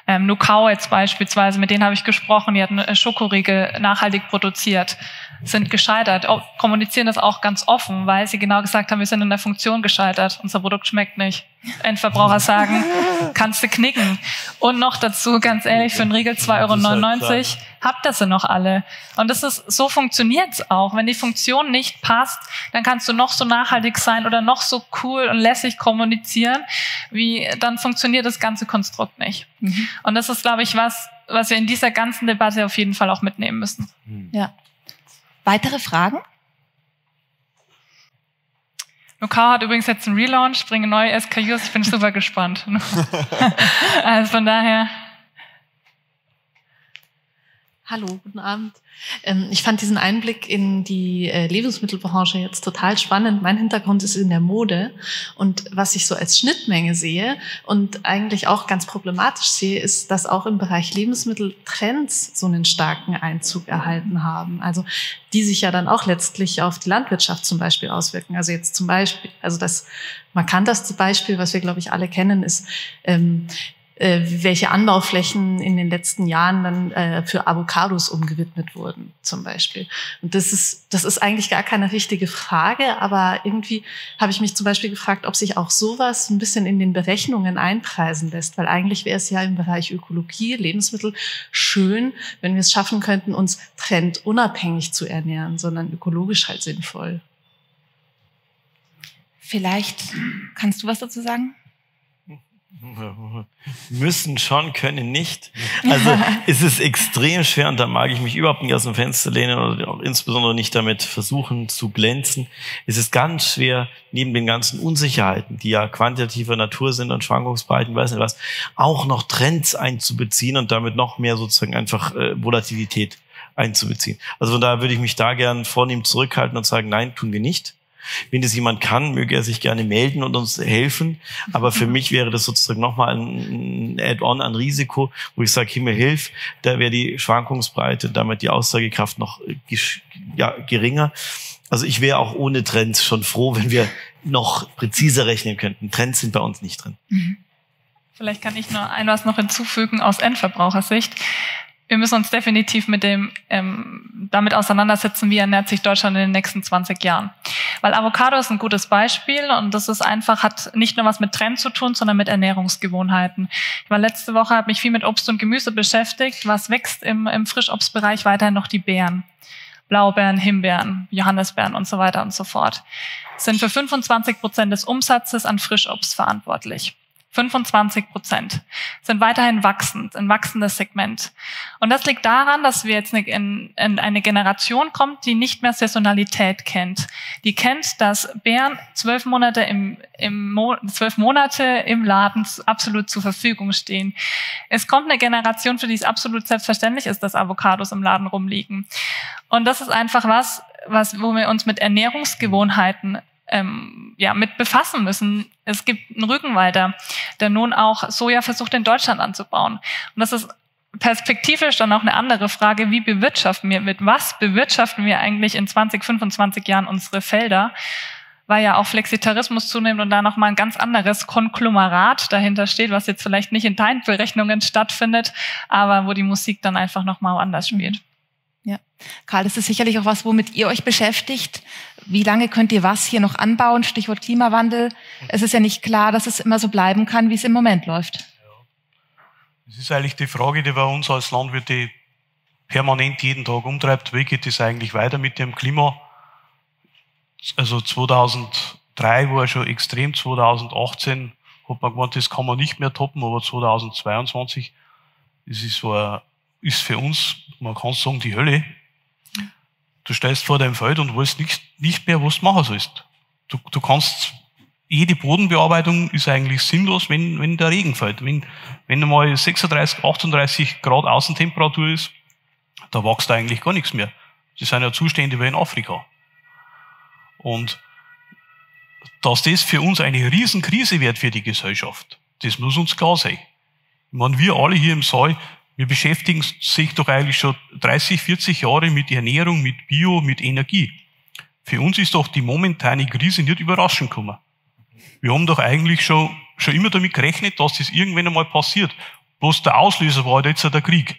Ähm, Nukau jetzt beispielsweise, mit denen habe ich gesprochen, die hatten Schokoriegel nachhaltig produziert, sind gescheitert, kommunizieren das auch ganz offen, weil sie genau gesagt haben, wir sind in der Funktion gescheitert, unser Produkt schmeckt nicht. Endverbraucher sagen, kannst du knicken. Und noch dazu, ganz ehrlich, für einen Riegel 2,99 Euro habt ihr sie noch alle. Und das ist, so funktioniert's auch. Wenn die Funktion nicht passt, dann kannst du noch so nachhaltig sein oder noch so cool und lässig kommunizieren, wie, dann funktioniert das ganze Konstrukt nicht. Mhm. Und das ist, glaube ich, was, was wir in dieser ganzen Debatte auf jeden Fall auch mitnehmen müssen. Ja. Weitere Fragen? Nukao hat übrigens jetzt einen Relaunch, bringe neue SKUs. Ich bin super gespannt. also von daher. Hallo, guten Abend. Ähm, ich fand diesen Einblick in die äh, Lebensmittelbranche jetzt total spannend. Mein Hintergrund ist in der Mode und was ich so als Schnittmenge sehe und eigentlich auch ganz problematisch sehe, ist, dass auch im Bereich Lebensmitteltrends so einen starken Einzug erhalten haben. Also die sich ja dann auch letztlich auf die Landwirtschaft zum Beispiel auswirken. Also jetzt zum Beispiel, also das markanteste Beispiel, was wir glaube ich alle kennen, ist ähm, äh, welche Anbauflächen in den letzten Jahren dann äh, für Avocados umgewidmet wurden, zum Beispiel. Und das ist, das ist eigentlich gar keine richtige Frage, aber irgendwie habe ich mich zum Beispiel gefragt, ob sich auch sowas ein bisschen in den Berechnungen einpreisen lässt, weil eigentlich wäre es ja im Bereich Ökologie, Lebensmittel schön, wenn wir es schaffen könnten, uns trendunabhängig zu ernähren, sondern ökologisch halt sinnvoll. Vielleicht kannst du was dazu sagen? Müssen schon, können nicht. Also es ist extrem schwer und da mag ich mich überhaupt nicht aus dem Fenster lehnen oder auch insbesondere nicht damit versuchen zu glänzen. Es ist ganz schwer, neben den ganzen Unsicherheiten, die ja quantitativer Natur sind und Schwankungsbreiten, weiß nicht was, auch noch Trends einzubeziehen und damit noch mehr sozusagen einfach äh, Volatilität einzubeziehen. Also von daher würde ich mich da gern vornehm zurückhalten und sagen, nein, tun wir nicht. Wenn das jemand kann, möge er sich gerne melden und uns helfen. Aber für mich wäre das sozusagen nochmal ein Add-on an Risiko, wo ich sage, Himmel hilf, da wäre die Schwankungsbreite, damit die Aussagekraft noch ja, geringer. Also ich wäre auch ohne Trends schon froh, wenn wir noch präziser rechnen könnten. Trends sind bei uns nicht drin. Mhm. Vielleicht kann ich nur ein was noch hinzufügen aus Endverbrauchersicht wir müssen uns definitiv mit dem ähm, damit auseinandersetzen, wie ernährt sich Deutschland in den nächsten 20 Jahren. Weil Avocado ist ein gutes Beispiel und das ist einfach, hat nicht nur was mit Trend zu tun, sondern mit Ernährungsgewohnheiten. Ich war letzte Woche, habe mich viel mit Obst und Gemüse beschäftigt. Was wächst im, im Frischobstbereich? Weiterhin noch die Beeren. Blaubeeren, Himbeeren, Johannisbeeren und so weiter und so fort. Sind für 25 Prozent des Umsatzes an Frischobst verantwortlich. 25 Prozent sind weiterhin wachsend, ein wachsendes Segment. Und das liegt daran, dass wir jetzt in, in eine Generation kommt, die nicht mehr Saisonalität kennt. Die kennt, dass Beeren zwölf Monate im, im zwölf Monate im Laden absolut zur Verfügung stehen. Es kommt eine Generation, für die es absolut selbstverständlich ist, dass Avocados im Laden rumliegen. Und das ist einfach was, was, wo wir uns mit Ernährungsgewohnheiten ähm, ja, mit befassen müssen. Es gibt einen Rückenwalder, der nun auch Soja versucht in Deutschland anzubauen. Und das ist perspektivisch dann auch eine andere Frage, wie bewirtschaften wir, mit was bewirtschaften wir eigentlich in 20, 25 Jahren unsere Felder? Weil ja auch Flexitarismus zunimmt und da nochmal ein ganz anderes Konglomerat dahinter steht, was jetzt vielleicht nicht in deinen Berechnungen stattfindet, aber wo die Musik dann einfach nochmal anders spielt. Ja, Karl, das ist sicherlich auch was, womit ihr euch beschäftigt. Wie lange könnt ihr was hier noch anbauen? Stichwort Klimawandel. Es ist ja nicht klar, dass es immer so bleiben kann, wie es im Moment läuft. Ja. Das ist eigentlich die Frage, die bei uns als Landwirte permanent jeden Tag umtreibt. Wie geht es eigentlich weiter mit dem Klima? Also 2003 war schon extrem, 2018 hat man gemeint, das kann man nicht mehr toppen, aber 2022 das ist, so ist für uns man kann sagen, die Hölle. Du stehst vor deinem Feld und weißt nicht, nicht mehr, was du machen sollst. Du, du kannst, jede Bodenbearbeitung ist eigentlich sinnlos, wenn, wenn der Regen fällt. Wenn, wenn einmal 36, 38 Grad Außentemperatur ist, da wächst eigentlich gar nichts mehr. Das sind ja Zustände wie in Afrika. Und dass das für uns eine Riesenkrise wird für die Gesellschaft, das muss uns klar sein. Ich meine, wir alle hier im Saal, wir beschäftigen sich doch eigentlich schon 30, 40 Jahre mit Ernährung, mit Bio, mit Energie. Für uns ist doch die momentane Krise nicht überraschend gekommen. Wir haben doch eigentlich schon, schon immer damit gerechnet, dass das irgendwann einmal passiert. Bloß der Auslöser war halt jetzt der Krieg.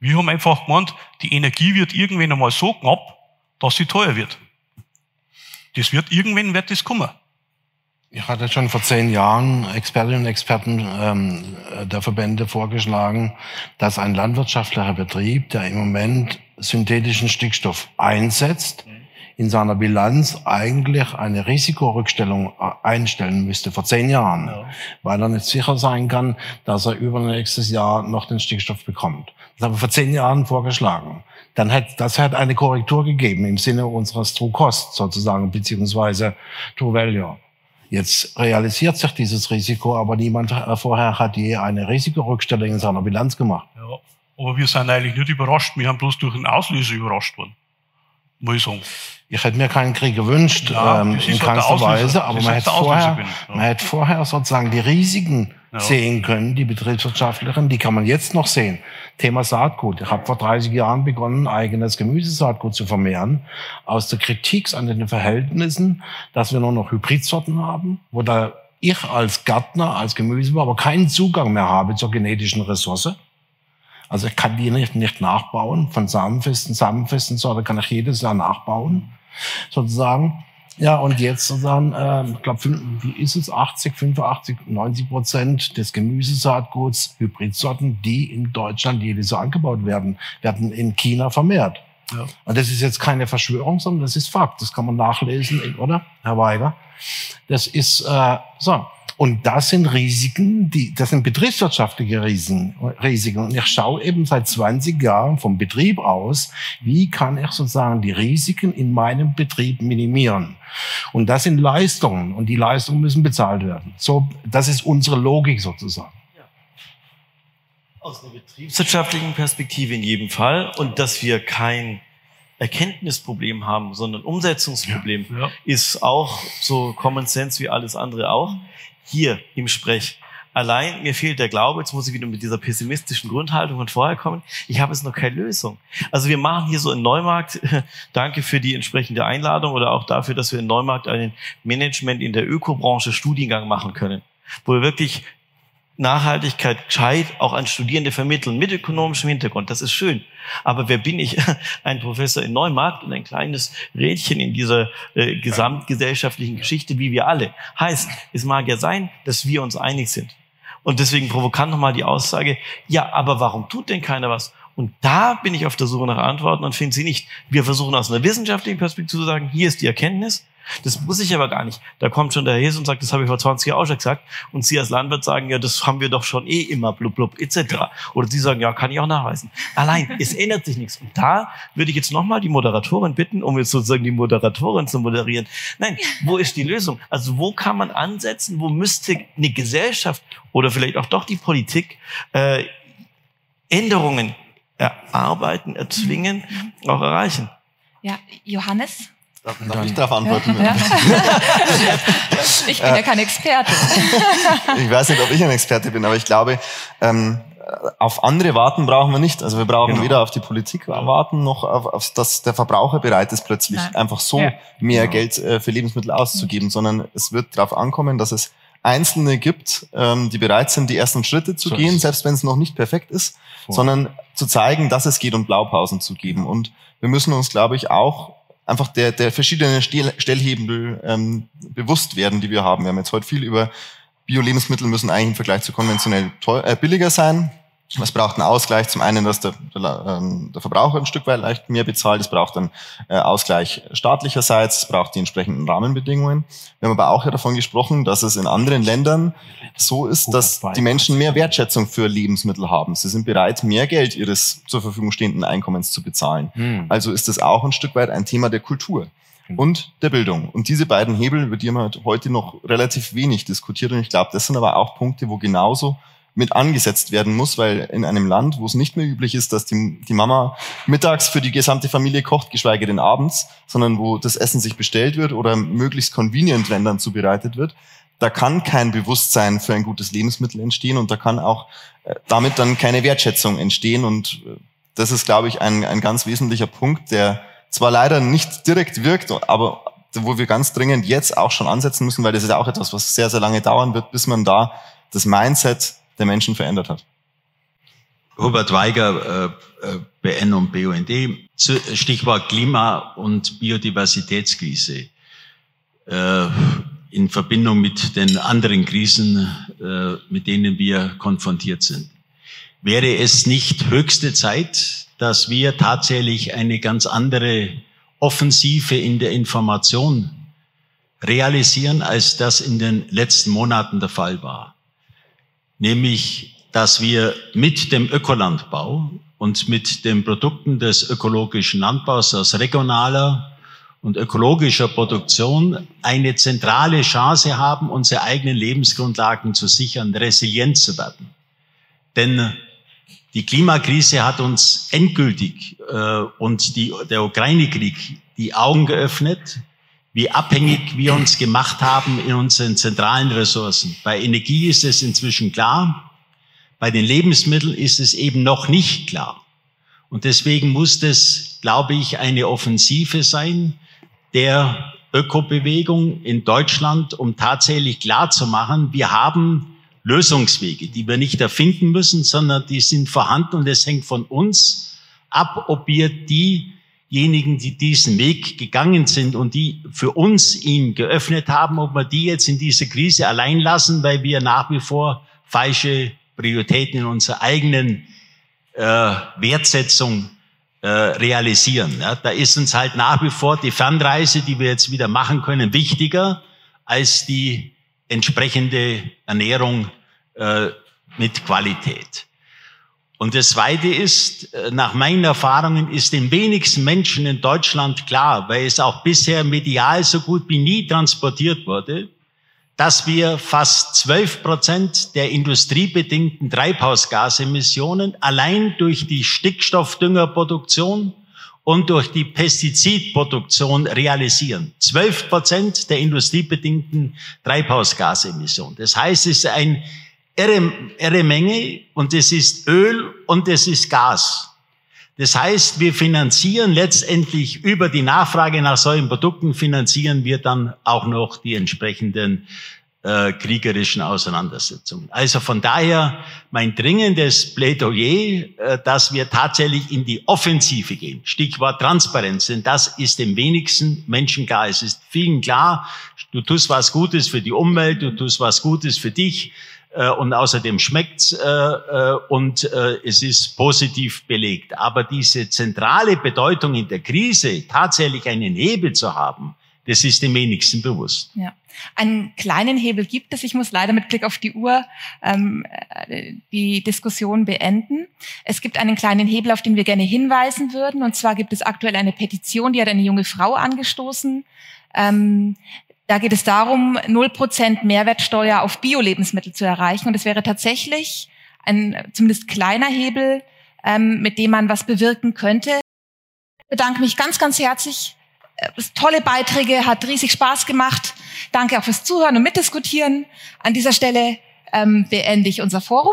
Wir haben einfach gemeint, die Energie wird irgendwann einmal so knapp, dass sie teuer wird. Das wird, irgendwann wird das kommen. Ich hatte schon vor zehn Jahren Expertinnen und Experten ähm, der Verbände vorgeschlagen, dass ein landwirtschaftlicher Betrieb, der im Moment synthetischen Stickstoff einsetzt, in seiner Bilanz eigentlich eine Risikorückstellung einstellen müsste vor zehn Jahren, ja. weil er nicht sicher sein kann, dass er übernächstes Jahr noch den Stickstoff bekommt. Das haben wir vor zehn Jahren vorgeschlagen. Dann hätte das hat eine Korrektur gegeben im Sinne unseres True Cost sozusagen beziehungsweise True Value. Jetzt realisiert sich dieses Risiko, aber niemand vorher hat je eine Risikorückstellung in seiner Bilanz gemacht. Ja, aber wir sind eigentlich nicht überrascht. Wir haben bloß durch den Auslöser überrascht worden. Muss ich sagen. Ich hätte mir keinen Krieg gewünscht, ja, ähm, in halt keinster Weise, aber man hätte, vorher, ja. man hätte vorher sozusagen die Risiken sehen können, die betriebswirtschaftlichen, die kann man jetzt noch sehen. Thema Saatgut. Ich habe vor 30 Jahren begonnen, eigenes Gemüsesaatgut zu vermehren. Aus der Kritik an den Verhältnissen, dass wir nur noch Hybridsorten haben, wo da ich als Gärtner, als Gemüsebauer keinen Zugang mehr habe zur genetischen Ressource. Also ich kann die nicht, nicht nachbauen. Von samenfesten, samenfesten Sorte kann ich jedes Jahr nachbauen, sozusagen. Ja, und jetzt sozusagen, äh, ich glaube, wie ist es, 80, 85, 90 Prozent des Gemüsesaatguts, Hybridsorten, die in Deutschland jedes Jahr angebaut werden, werden in China vermehrt. Ja. Und das ist jetzt keine Verschwörung, sondern das ist Fakt. Das kann man nachlesen, oder, Herr Weiger? Das ist äh, so. Und das sind Risiken, die, das sind betriebswirtschaftliche Risiken. Risiken. Und ich schaue eben seit 20 Jahren vom Betrieb aus, wie kann ich sozusagen die Risiken in meinem Betrieb minimieren. Und das sind Leistungen und die Leistungen müssen bezahlt werden. So, das ist unsere Logik sozusagen. Aus einer betriebswirtschaftlichen Perspektive in jedem Fall und dass wir kein Erkenntnisproblem haben, sondern Umsetzungsproblem, ja, ja. ist auch so Common Sense wie alles andere auch hier im Sprech. Allein mir fehlt der Glaube, jetzt muss ich wieder mit dieser pessimistischen Grundhaltung von vorher kommen. Ich habe jetzt noch keine Lösung. Also wir machen hier so in Neumarkt, danke für die entsprechende Einladung oder auch dafür, dass wir in Neumarkt einen Management in der Ökobranche Studiengang machen können, wo wir wirklich Nachhaltigkeit gescheit auch an Studierende vermitteln mit ökonomischem Hintergrund. Das ist schön. Aber wer bin ich? Ein Professor in Neumarkt und ein kleines Rädchen in dieser äh, gesamtgesellschaftlichen Geschichte, wie wir alle. Heißt, es mag ja sein, dass wir uns einig sind. Und deswegen provokant nochmal die Aussage, ja, aber warum tut denn keiner was? Und da bin ich auf der Suche nach Antworten und finde sie nicht. Wir versuchen aus einer wissenschaftlichen Perspektive zu sagen, hier ist die Erkenntnis, das muss ich aber gar nicht. Da kommt schon der Hes und sagt, das habe ich vor 20 Jahren auch schon gesagt. Und Sie als Landwirt sagen, ja, das haben wir doch schon eh immer, blub, blub, etc. Oder Sie sagen, ja, kann ich auch nachweisen. Allein, es ändert sich nichts. Und da würde ich jetzt nochmal die Moderatorin bitten, um jetzt sozusagen die Moderatorin zu moderieren. Nein, wo ist die Lösung? Also wo kann man ansetzen? Wo müsste eine Gesellschaft oder vielleicht auch doch die Politik äh, Änderungen erarbeiten, erzwingen, auch erreichen? Ja, Johannes? Darf, darf ich darauf antworten? Ja. ich bin ja kein Experte. ich weiß nicht, ob ich ein Experte bin, aber ich glaube, ähm, auf andere warten brauchen wir nicht. Also wir brauchen genau. weder auf die Politik warten, noch auf, auf dass der Verbraucher bereit ist, plötzlich Nein. einfach so ja. mehr genau. Geld äh, für Lebensmittel auszugeben, sondern es wird darauf ankommen, dass es Einzelne gibt, ähm, die bereit sind, die ersten Schritte zu so gehen, selbst wenn es noch nicht perfekt ist, Voll. sondern zu zeigen, dass es geht und Blaupausen zu geben. Und wir müssen uns, glaube ich, auch einfach der, der verschiedenen Stellhebel ähm, bewusst werden, die wir haben. Wir haben jetzt heute viel über Bio-Lebensmittel müssen eigentlich im Vergleich zu konventionell teuer, äh, billiger sein. Es braucht einen Ausgleich. Zum einen, dass der, der, ähm, der Verbraucher ein Stück weit leicht mehr bezahlt. Es braucht einen äh, Ausgleich staatlicherseits. Es braucht die entsprechenden Rahmenbedingungen. Wir haben aber auch ja davon gesprochen, dass es in anderen Ländern so ist, dass die Menschen mehr Wertschätzung für Lebensmittel haben. Sie sind bereit, mehr Geld ihres zur Verfügung stehenden Einkommens zu bezahlen. Hm. Also ist das auch ein Stück weit ein Thema der Kultur hm. und der Bildung. Und diese beiden Hebel, über die haben wir heute noch relativ wenig diskutiert. Und ich glaube, das sind aber auch Punkte, wo genauso mit angesetzt werden muss, weil in einem Land, wo es nicht mehr üblich ist, dass die, die Mama mittags für die gesamte Familie kocht, geschweige denn abends, sondern wo das Essen sich bestellt wird oder möglichst convenient, dann zubereitet wird, da kann kein Bewusstsein für ein gutes Lebensmittel entstehen und da kann auch äh, damit dann keine Wertschätzung entstehen und äh, das ist, glaube ich, ein, ein ganz wesentlicher Punkt, der zwar leider nicht direkt wirkt, aber wo wir ganz dringend jetzt auch schon ansetzen müssen, weil das ist ja auch etwas, was sehr, sehr lange dauern wird, bis man da das Mindset der Menschen verändert hat. Robert Weiger, äh, äh BN und BUND, Stichwort Klima- und Biodiversitätskrise. Äh, in Verbindung mit den anderen Krisen, mit denen wir konfrontiert sind. Wäre es nicht höchste Zeit, dass wir tatsächlich eine ganz andere Offensive in der Information realisieren, als das in den letzten Monaten der Fall war. Nämlich, dass wir mit dem Ökolandbau und mit den Produkten des ökologischen Landbaus aus regionaler und ökologischer Produktion eine zentrale Chance haben, unsere eigenen Lebensgrundlagen zu sichern, resilient zu werden. Denn die Klimakrise hat uns endgültig äh, und die, der Ukraine-Krieg die Augen geöffnet, wie abhängig wir uns gemacht haben in unseren zentralen Ressourcen. Bei Energie ist es inzwischen klar, bei den Lebensmitteln ist es eben noch nicht klar. Und deswegen muss das, glaube ich, eine Offensive sein der Ökobewegung in Deutschland, um tatsächlich klar zu machen, wir haben Lösungswege, die wir nicht erfinden müssen, sondern die sind vorhanden und es hängt von uns ab, ob wir die diejenigen, die diesen Weg gegangen sind und die für uns ihn geöffnet haben, ob wir die jetzt in dieser Krise allein lassen, weil wir nach wie vor falsche Prioritäten in unserer eigenen äh, Wertsetzung äh, realisieren. Ja, da ist uns halt nach wie vor die Fernreise, die wir jetzt wieder machen können, wichtiger als die entsprechende Ernährung äh, mit Qualität. Und das Zweite ist, äh, nach meinen Erfahrungen ist den wenigsten Menschen in Deutschland klar, weil es auch bisher medial so gut wie nie transportiert wurde, dass wir fast 12 Prozent der industriebedingten Treibhausgasemissionen allein durch die Stickstoffdüngerproduktion und durch die Pestizidproduktion realisieren. 12 Prozent der industriebedingten Treibhausgasemissionen. Das heißt, es ist ein irre, irre Menge und es ist Öl und es ist Gas. Das heißt, wir finanzieren letztendlich über die Nachfrage nach solchen Produkten, finanzieren wir dann auch noch die entsprechenden äh, kriegerischen Auseinandersetzungen. Also von daher mein dringendes Plädoyer, äh, dass wir tatsächlich in die Offensive gehen. Stichwort Transparenz, denn das ist dem wenigsten Menschen klar. Es ist vielen klar, du tust was Gutes für die Umwelt, du tust was Gutes für dich äh, und außerdem schmeckt's äh, äh, und äh, es ist positiv belegt. Aber diese zentrale Bedeutung in der Krise, tatsächlich einen Hebel zu haben, das ist dem wenigsten bewusst. Ja. Einen kleinen Hebel gibt es. Ich muss leider mit Blick auf die Uhr ähm, äh, die Diskussion beenden. Es gibt einen kleinen Hebel, auf den wir gerne hinweisen würden. Und zwar gibt es aktuell eine Petition, die hat eine junge Frau angestoßen. Ähm, da geht es darum, 0% Mehrwertsteuer auf Bio-Lebensmittel zu erreichen. Und es wäre tatsächlich ein zumindest kleiner Hebel, ähm, mit dem man was bewirken könnte. Ich bedanke mich ganz, ganz herzlich. Äh, tolle Beiträge, hat riesig Spaß gemacht. Danke auch fürs Zuhören und Mitdiskutieren. An dieser Stelle ähm, beende ich unser Forum.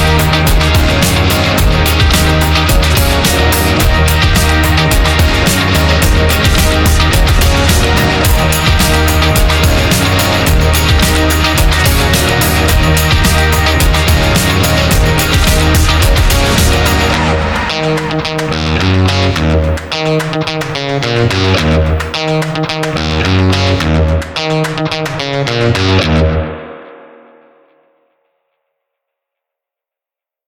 Thank you.